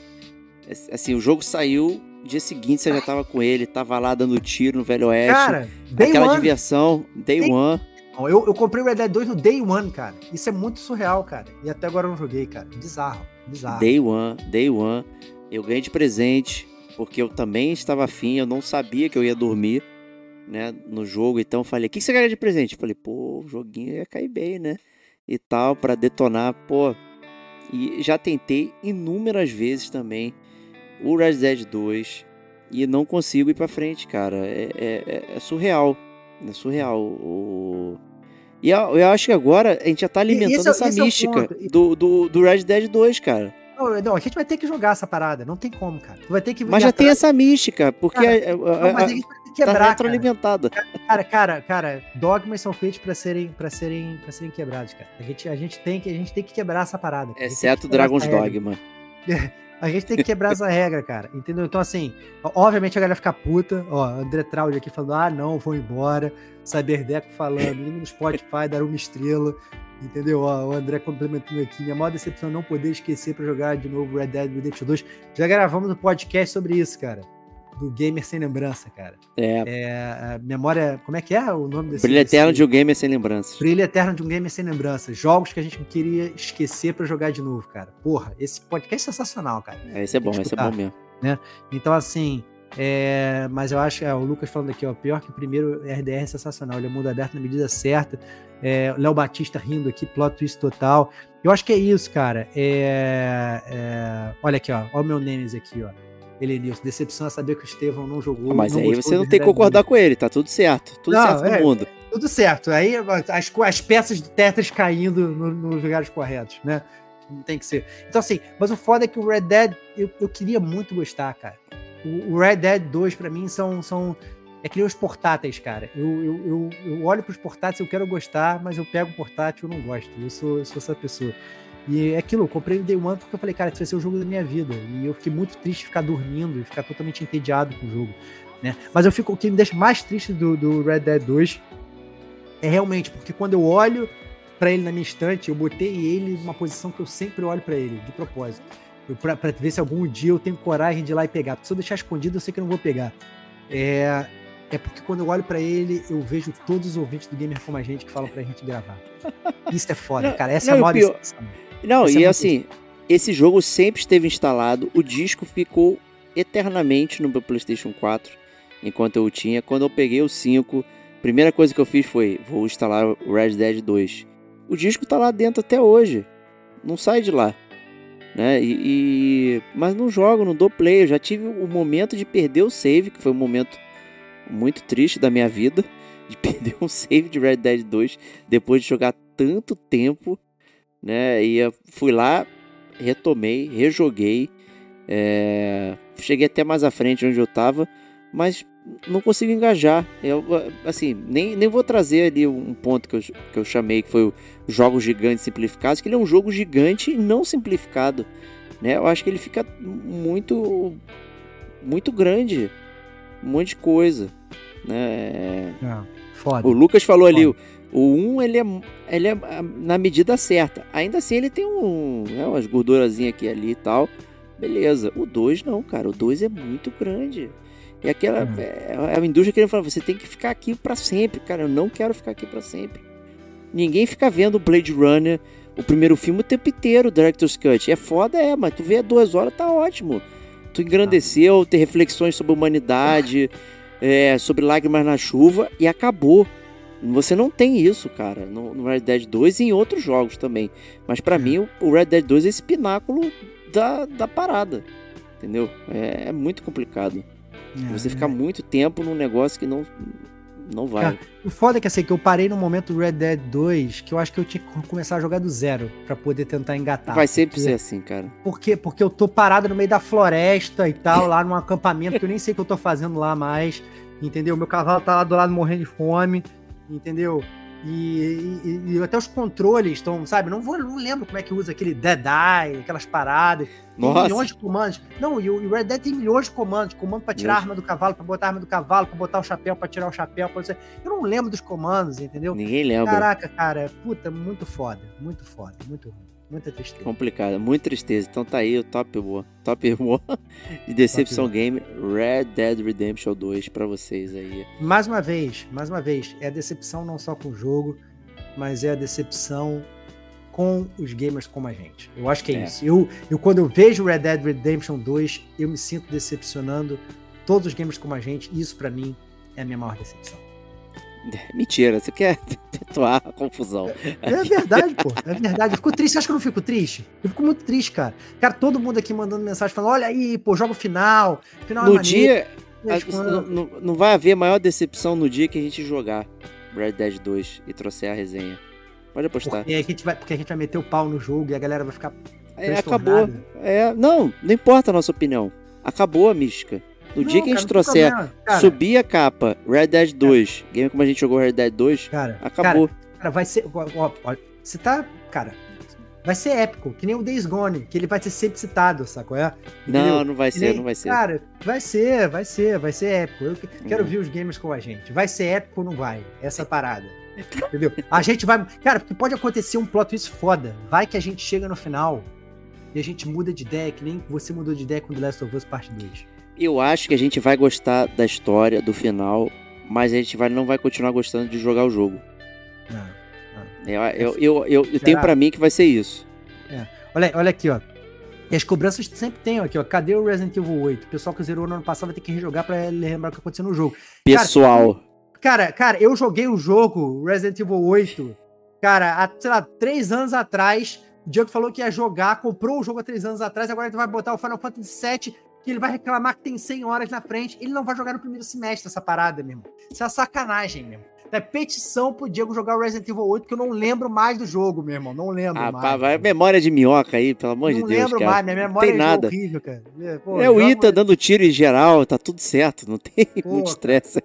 Speaker 3: Assim, o jogo saiu, dia seguinte você já tava com ele, tava lá dando tiro no Velho Oeste.
Speaker 4: Cara, Day
Speaker 3: aquela
Speaker 4: One.
Speaker 3: diversão, Day
Speaker 4: Day-
Speaker 3: One.
Speaker 4: Eu, eu comprei o Red Dead 2 no Day One, cara. Isso é muito surreal, cara. E até agora eu não joguei, cara. Bizarro, bizarro.
Speaker 3: Day One, Day One. Eu ganhei de presente, porque eu também estava afim, eu não sabia que eu ia dormir, né, no jogo. Então eu falei, o que você ganha de presente? Eu falei, pô, o joguinho ia cair bem, né? E tal, pra detonar, pô. E já tentei inúmeras vezes também o Red Dead 2 e não consigo ir pra frente, cara. É, é- é- é surreal. É surreal. O... E eu, acho que agora a gente já tá alimentando
Speaker 4: esse é-
Speaker 3: essa
Speaker 4: esse é
Speaker 3: mística
Speaker 4: ponto.
Speaker 3: do, do, do Red Dead 2, cara.
Speaker 4: Não, não, a gente vai ter que jogar essa parada. Não tem como, cara. Tu vai ter que.
Speaker 3: Mas já tem
Speaker 4: atrás-
Speaker 3: essa mística, porque
Speaker 4: Cara,
Speaker 3: a- a-
Speaker 4: Não,
Speaker 3: a-
Speaker 4: mas a gente vai ter que
Speaker 3: tá
Speaker 4: quebrar. cara.
Speaker 3: retroalimentada.
Speaker 4: Cara, cara, cara, dogmas são feitos pra serem, pra serem, pra serem quebrados, cara. A gente, a gente tem que, a gente tem que quebrar essa parada.
Speaker 3: Exceto
Speaker 4: quebrar
Speaker 3: Dragon's. Dogma.
Speaker 4: A gente tem que quebrar essa regra, cara. Entendeu? Então, assim, obviamente a galera fica puta. Ó, André Traude aqui falando, ah, não, vou embora. Cyberdeco falando, liga no Spotify, dar uma estrela. Entendeu? Ó, o André complementando aqui. Minha maior decepção é não poder esquecer pra jogar de novo Red Dead Redemption 2. Já gravamos um podcast sobre isso, cara. Do Gamer Sem Lembrança, cara.
Speaker 3: É,
Speaker 4: É, memória. Como é que é o nome desse?
Speaker 3: Brilho Eterno
Speaker 4: desse-
Speaker 3: de um Gamer Sem Lembranças.
Speaker 4: Brilho Eterno de um Gamer Sem Lembranças. Jogos que a gente não queria esquecer pra jogar de novo, cara. Porra, esse podcast é sensacional, cara.
Speaker 3: É, esse é bom, esse é bom mesmo.
Speaker 4: Então, assim, é, mas eu acho que é, o Lucas falando aqui, ó, pior que o primeiro RDR é sensacional, ele é mundo aberto na medida certa. É, Léo Batista rindo aqui, plot twist total. Eu acho que é isso, cara. É, é, olha aqui, ó, olha o meu Nemes aqui, ó. Helenilson, decepção é saber que o Estevão não jogou.
Speaker 3: Ah, Mas
Speaker 4: não
Speaker 3: aí você não tem que concordar com ele, tá tudo certo. Tudo
Speaker 4: Não,
Speaker 3: certo no
Speaker 4: é.
Speaker 3: mundo.
Speaker 4: tudo certo. Aí as, as peças do Tetris caindo no- nos lugares corretos, né? Não tem que ser. Então, assim, mas o foda é que o Red Dead, eu, eu queria muito gostar, cara. O, o Red Dead 2, pra mim, são. são é que nem os portáteis, cara. Eu, eu, eu, eu olho pros portáteis, eu quero gostar, mas eu pego um portátil e eu não gosto. Eu sou, eu sou essa pessoa. E é aquilo, eu comprei no Day One porque eu falei, cara, esse vai ser o jogo da minha vida. E eu fiquei muito triste de ficar dormindo e ficar totalmente entediado com o jogo. Né? Mas eu fico, o que me deixa mais triste do, do Red Dead 2 é realmente porque quando eu olho pra ele na minha estante, eu botei ele numa posição que eu sempre olho pra ele, de propósito. Pra ver se algum dia eu tenho coragem de ir lá e pegar. Porque se eu deixar escondido, eu sei que eu não vou pegar. É, é porque quando eu olho pra ele, eu vejo todos os ouvintes do Gamer Como a Gente que falam pra gente gravar. Isso é foda,
Speaker 3: Não,
Speaker 4: cara. Essa
Speaker 3: não,
Speaker 4: é a
Speaker 3: o
Speaker 4: maior
Speaker 3: pior-
Speaker 4: decepção.
Speaker 3: Não,
Speaker 4: Esse é
Speaker 3: e
Speaker 4: muito-
Speaker 3: assim, esse jogo sempre esteve instalado, o disco ficou eternamente no meu PlayStation 4, enquanto eu o tinha. Quando eu peguei o 5, a primeira coisa que eu fiz foi: vou instalar o Red Dead 2. O disco tá lá dentro até hoje, não sai de lá. Né? E, e- Mas não jogo, não dou play. Eu já tive o momento de perder o save, que foi um momento muito triste da minha vida, de perder um save de Red Dead 2 depois de jogar tanto tempo né? E eu fui lá, retomei, rejoguei, é, cheguei até mais à frente onde eu tava, mas não consigo engajar. Eu, assim, nem, nem vou trazer ali um ponto que eu, que eu chamei que foi o jogo gigante simplificados, que ele é um jogo gigante e não simplificado. Né? Eu acho que ele fica muito muito grande. Um monte de coisa. Né?
Speaker 4: É, foda.
Speaker 3: O Lucas falou
Speaker 4: Foda.
Speaker 3: ali, o, o 1 ele é, ele é na medida certa. Ainda assim ele tem um, né, umas gordurazinhas aqui e ali e tal. Beleza. O 2 não, cara. O 2 é muito grande. E aquela.
Speaker 4: Hum.
Speaker 3: É, é a indústria querendo falar, você tem que ficar aqui pra sempre, cara. Eu não quero ficar aqui pra sempre. Ninguém fica vendo Blade Runner, o primeiro filme, o tempo inteiro, Director's Cut. É foda, é, mas tu vê duas horas, tá ótimo. Tu engrandeceu, ter reflexões sobre a humanidade, é, sobre lágrimas na chuva e acabou. Você não tem isso, cara, no, no Red Dead 2 e em outros jogos também. Mas pra mim, o, o Red Dead 2 é esse pináculo da, da parada. Entendeu? É, é muito complicado.
Speaker 4: É,
Speaker 3: Você
Speaker 4: é.
Speaker 3: ficar muito tempo num negócio que não, não vai.
Speaker 4: Cara, O foda é que assim, que eu parei no momento do Red Dead 2, que eu acho que eu tinha que começar a jogar do zero pra poder tentar engatar.
Speaker 3: vai sempre
Speaker 4: porque,
Speaker 3: ser assim, cara.
Speaker 4: Por quê? Porque eu tô parado no meio da floresta e tal, lá num acampamento que eu nem sei o que eu tô fazendo lá mais, entendeu? Meu cavalo tá lá do lado morrendo de fome, entendeu? E, e- e até os controles estão, sabe? Não vou, não lembro como é que usa aquele Dead Eye, aquelas paradas. Tem
Speaker 3: Nossa.
Speaker 4: milhões de comandos. Não, e o Red Dead tem milhões de comandos. Comando pra tirar a arma do cavalo, pra botar a arma do cavalo, pra botar o chapéu, pra tirar o chapéu. Pra... Eu não lembro dos comandos, entendeu?
Speaker 3: Ninguém lembra.
Speaker 4: Caraca, cara, puta, muito foda. Muito foda, muito ruim. Muita tristeza.
Speaker 3: Complicado, muita tristeza. Então tá aí o top 1, top 1 de Decepção
Speaker 4: Top
Speaker 3: Game Red Dead Redemption 2 pra vocês aí.
Speaker 4: Mais uma vez, mais uma vez, é a decepção não só com o jogo, mas é a decepção com os gamers como a gente. Eu acho que é,
Speaker 3: É.
Speaker 4: isso. Eu, eu, quando eu vejo Red Dead Redemption 2, eu me sinto decepcionando todos os gamers como a gente. E isso, pra mim, é a minha maior decepção.
Speaker 3: Mentira, você quer perpetuar a confusão.
Speaker 4: É verdade, pô. É verdade. Eu fico triste. Você acha que eu não fico triste? Eu fico muito triste, cara. Cara, todo mundo aqui mandando mensagem falando: olha aí, pô, joga o final. Final é
Speaker 3: No
Speaker 4: maneiro.
Speaker 3: dia,
Speaker 4: Mas
Speaker 3: a-
Speaker 4: quando-
Speaker 3: não, não- vai haver maior decepção no dia que a gente jogar Red Dead 2 e trouxer a resenha. Pode apostar.
Speaker 4: Porque a, gente vai, porque a gente vai meter o pau no jogo e a galera vai ficar.
Speaker 3: É, acabou. É, não, não importa a nossa opinião. Acabou a mística. No
Speaker 4: Não,
Speaker 3: dia que a
Speaker 4: cara,
Speaker 3: gente
Speaker 4: não tem
Speaker 3: trouxer.
Speaker 4: Cara,
Speaker 3: subir a capa Red Dead 2, game como a gente jogou Red Dead 2,
Speaker 4: Cara,
Speaker 3: acabou.
Speaker 4: Cara, vai ser. Ó, ó, ó, você tá. Cara, vai ser épico, que nem o Days Gone, que ele vai ser sempre citado, sacou? É?
Speaker 3: não, não vai
Speaker 4: Que
Speaker 3: ser,
Speaker 4: nem-
Speaker 3: não vai ser.
Speaker 4: Cara, vai ser, vai ser, vai ser épico. Eu que- quero
Speaker 3: Uhum.
Speaker 4: ver os gamers com a gente. Vai ser épico ou não vai? Essa parada. Entendeu? A gente vai. Cara, porque pode acontecer um plot twist foda. Vai que a gente chega no final e a gente muda de ideia, que nem você mudou de ideia com The Last of Us Parte 2.
Speaker 3: Eu acho que a gente vai gostar da história, do final, mas a gente vai, não vai continuar gostando de jogar o jogo.
Speaker 4: Não.
Speaker 3: Eu, eu, eu, eu, eu tenho pra mim que vai ser isso.
Speaker 4: Olha, olha aqui, ó. E as cobranças sempre tem aqui, ó. Cadê o Resident Evil 8? O pessoal que zerou no ano passado vai ter que rejogar pra lembrar o que aconteceu no jogo.
Speaker 3: Pessoal,
Speaker 4: Cara, cara, eu joguei o jogo Resident Evil 8, cara, há, sei lá, três anos atrás. O Diego falou que ia jogar, comprou o jogo há três anos atrás, agora ele vai botar o Final Fantasy VII, que ele vai reclamar que tem 100 horas na frente. Ele não vai jogar no primeiro semestre essa parada, meu irmão. Isso é uma sacanagem, meu irmão. É petição pro Diego jogar o Resident Evil 8, que eu não lembro mais do jogo, meu irmão. Não lembro
Speaker 3: ah,
Speaker 4: mais.
Speaker 3: pá, vai, memória de minhoca aí, pelo amor
Speaker 4: não
Speaker 3: de Deus,
Speaker 4: lembro
Speaker 3: cara.
Speaker 4: mais, minha memória
Speaker 3: tem
Speaker 4: é
Speaker 3: nada.
Speaker 4: horrível, cara. É, pô,
Speaker 3: é o Ita dando tiro em geral, tá tudo certo, não tem muito estresse.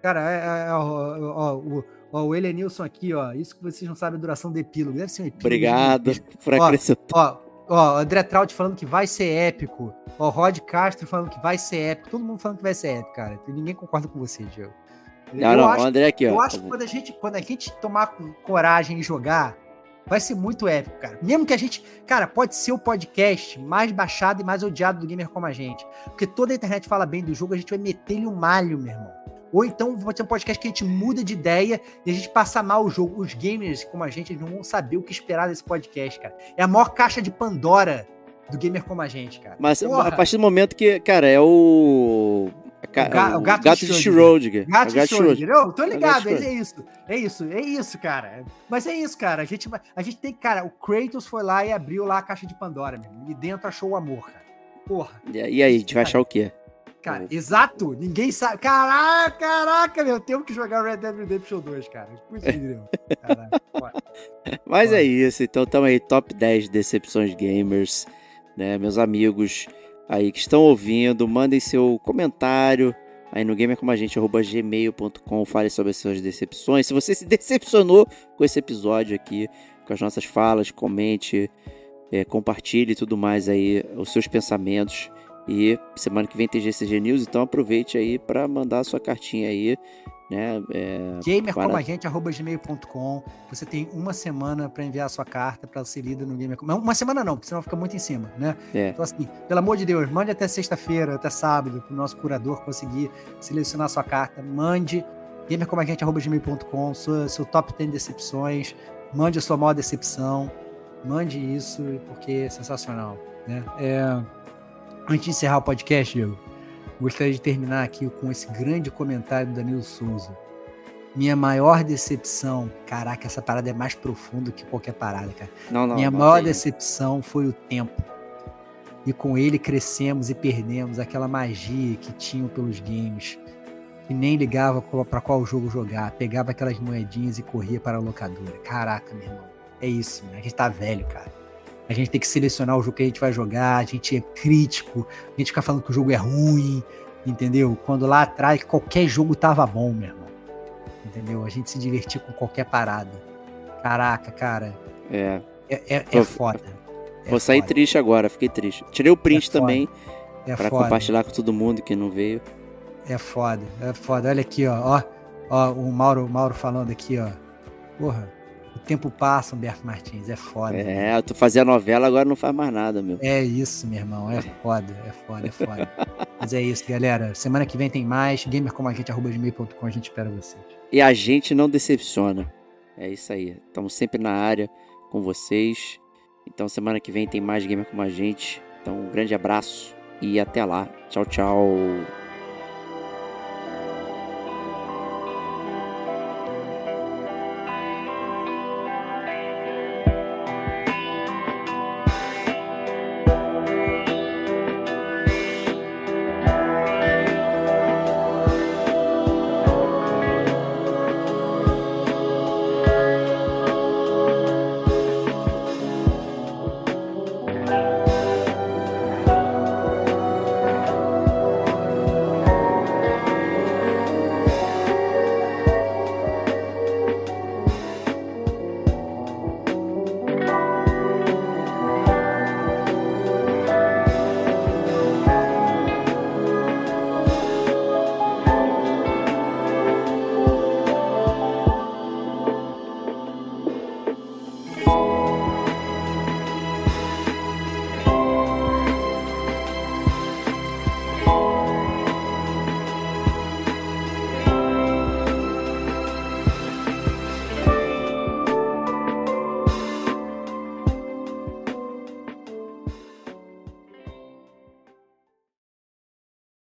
Speaker 4: Cara, é, é, ó, ó, ó, o, ó, o Elenilson aqui, ó. Isso que vocês não sabem a duração do epílogo. Deve ser um epílogo.
Speaker 3: Obrigado
Speaker 4: gigantesco.
Speaker 3: por acrescentar.
Speaker 4: Ó, ó, André Traut falando que vai ser épico. Ó, Rod Castro falando que vai ser épico. Todo mundo falando que vai ser épico, cara. Ninguém concorda com você, Diego.
Speaker 3: Não,
Speaker 4: eu
Speaker 3: não,
Speaker 4: acho,
Speaker 3: o André aqui,
Speaker 4: eu
Speaker 3: ó.
Speaker 4: acho que quando a, gente, quando a gente tomar coragem e jogar, vai ser muito épico, cara. Mesmo que a gente. Cara, pode ser o podcast mais baixado e mais odiado do gamer como a gente. Porque toda a internet fala bem do jogo, a gente vai meter-lhe um malho, meu irmão. Ou então pode ser um podcast que a gente muda de ideia e a gente passa mal o jogo. Os gamers como a gente eles não vão saber o que esperar desse podcast, cara. É a maior caixa de Pandora do gamer como a gente, cara.
Speaker 3: Mas
Speaker 4: Porra.
Speaker 3: a partir do momento que, cara, é o. ca-
Speaker 4: O ga- o gato de
Speaker 3: de
Speaker 4: Schrödinger.
Speaker 3: Schrödinger.
Speaker 4: Gato
Speaker 3: É o gato
Speaker 4: de
Speaker 3: Schrödinger.
Speaker 4: Eu tô
Speaker 3: É o
Speaker 4: ligado,
Speaker 3: gato
Speaker 4: é isso. É isso, é isso, cara. Mas é isso, cara. A gente, a gente tem, cara, o Kratos foi lá e abriu lá a caixa de Pandora, meu. irmão. E dentro achou o amor, cara. Porra,
Speaker 3: e aí, a gente vai achar o quê?
Speaker 4: Cara, exato. Ninguém sabe. Caraca, caraca, meu. Temos que jogar Red Dead Redemption 2, cara. Putz. Caraca.
Speaker 3: Mas é isso, então tamo aí, top 10 decepções gamers, né? Meus amigos aí que estão ouvindo, mandem seu comentário aí no gamercomagente.gmail.com. Fale sobre as suas decepções. Se você se decepcionou com esse episódio aqui, com as nossas falas, comente, é, compartilhe e tudo mais aí, os seus pensamentos. E semana que vem tem GCG News, então aproveite aí para mandar a sua cartinha aí né? É,
Speaker 4: gamercomagente.gmail.com Você tem uma semana para enviar a sua carta para ser lida no Gamer Uma semana não, porque senão fica muito em cima, né?
Speaker 3: É.
Speaker 4: Então, assim, pelo amor de Deus, mande até sexta-feira, até sábado, para o nosso curador conseguir selecionar a sua carta. Mande gamercomagente.gmail.com, seu, seu top 10 decepções, mande a sua maior decepção, mande isso, porque é sensacional, né? É, antes de encerrar o podcast, Diego, Gostaria de terminar aqui com esse grande comentário do Danilo Souza. Minha maior decepção, caraca, essa parada é mais profunda que qualquer parada, cara.
Speaker 3: Não, não,
Speaker 4: Minha
Speaker 3: não
Speaker 4: maior
Speaker 3: tem.
Speaker 4: decepção foi o tempo. E com ele crescemos e perdemos aquela magia que tinham pelos games. Que nem ligava para qual jogo jogar, pegava aquelas moedinhas e corria para a locadora. Caraca, meu irmão. É isso, né? A gente tá velho, cara. A gente tem que selecionar o jogo que a gente vai jogar, a gente é crítico, a gente fica falando que o jogo é ruim, entendeu? Quando lá atrás qualquer jogo tava bom, meu irmão. Entendeu? A gente se divertir com qualquer parada. Caraca, cara,
Speaker 3: É,
Speaker 4: é, é, é foda. É
Speaker 3: vou sair
Speaker 4: foda,
Speaker 3: triste agora, fiquei triste. Tirei o print
Speaker 4: É
Speaker 3: também
Speaker 4: é
Speaker 3: para
Speaker 4: foda,
Speaker 3: compartilhar com todo mundo que não veio.
Speaker 4: É foda, é foda. Olha aqui, ó, ó, ó o Mauro, o Mauro falando aqui, ó. Porra, tempo passa, Humberto Martins, é foda.
Speaker 3: É, tu fazia novela, agora não faz mais nada, meu.
Speaker 4: É isso, meu irmão. É foda, é foda, é foda. Mas é isso, galera. Semana que vem tem mais. gamercomagente.com, a gente espera vocês.
Speaker 3: E a gente não decepciona. É isso aí. Estamos sempre na área com vocês. Então semana que vem tem mais Gamer com a gente. Então um grande abraço e até lá. Tchau, tchau.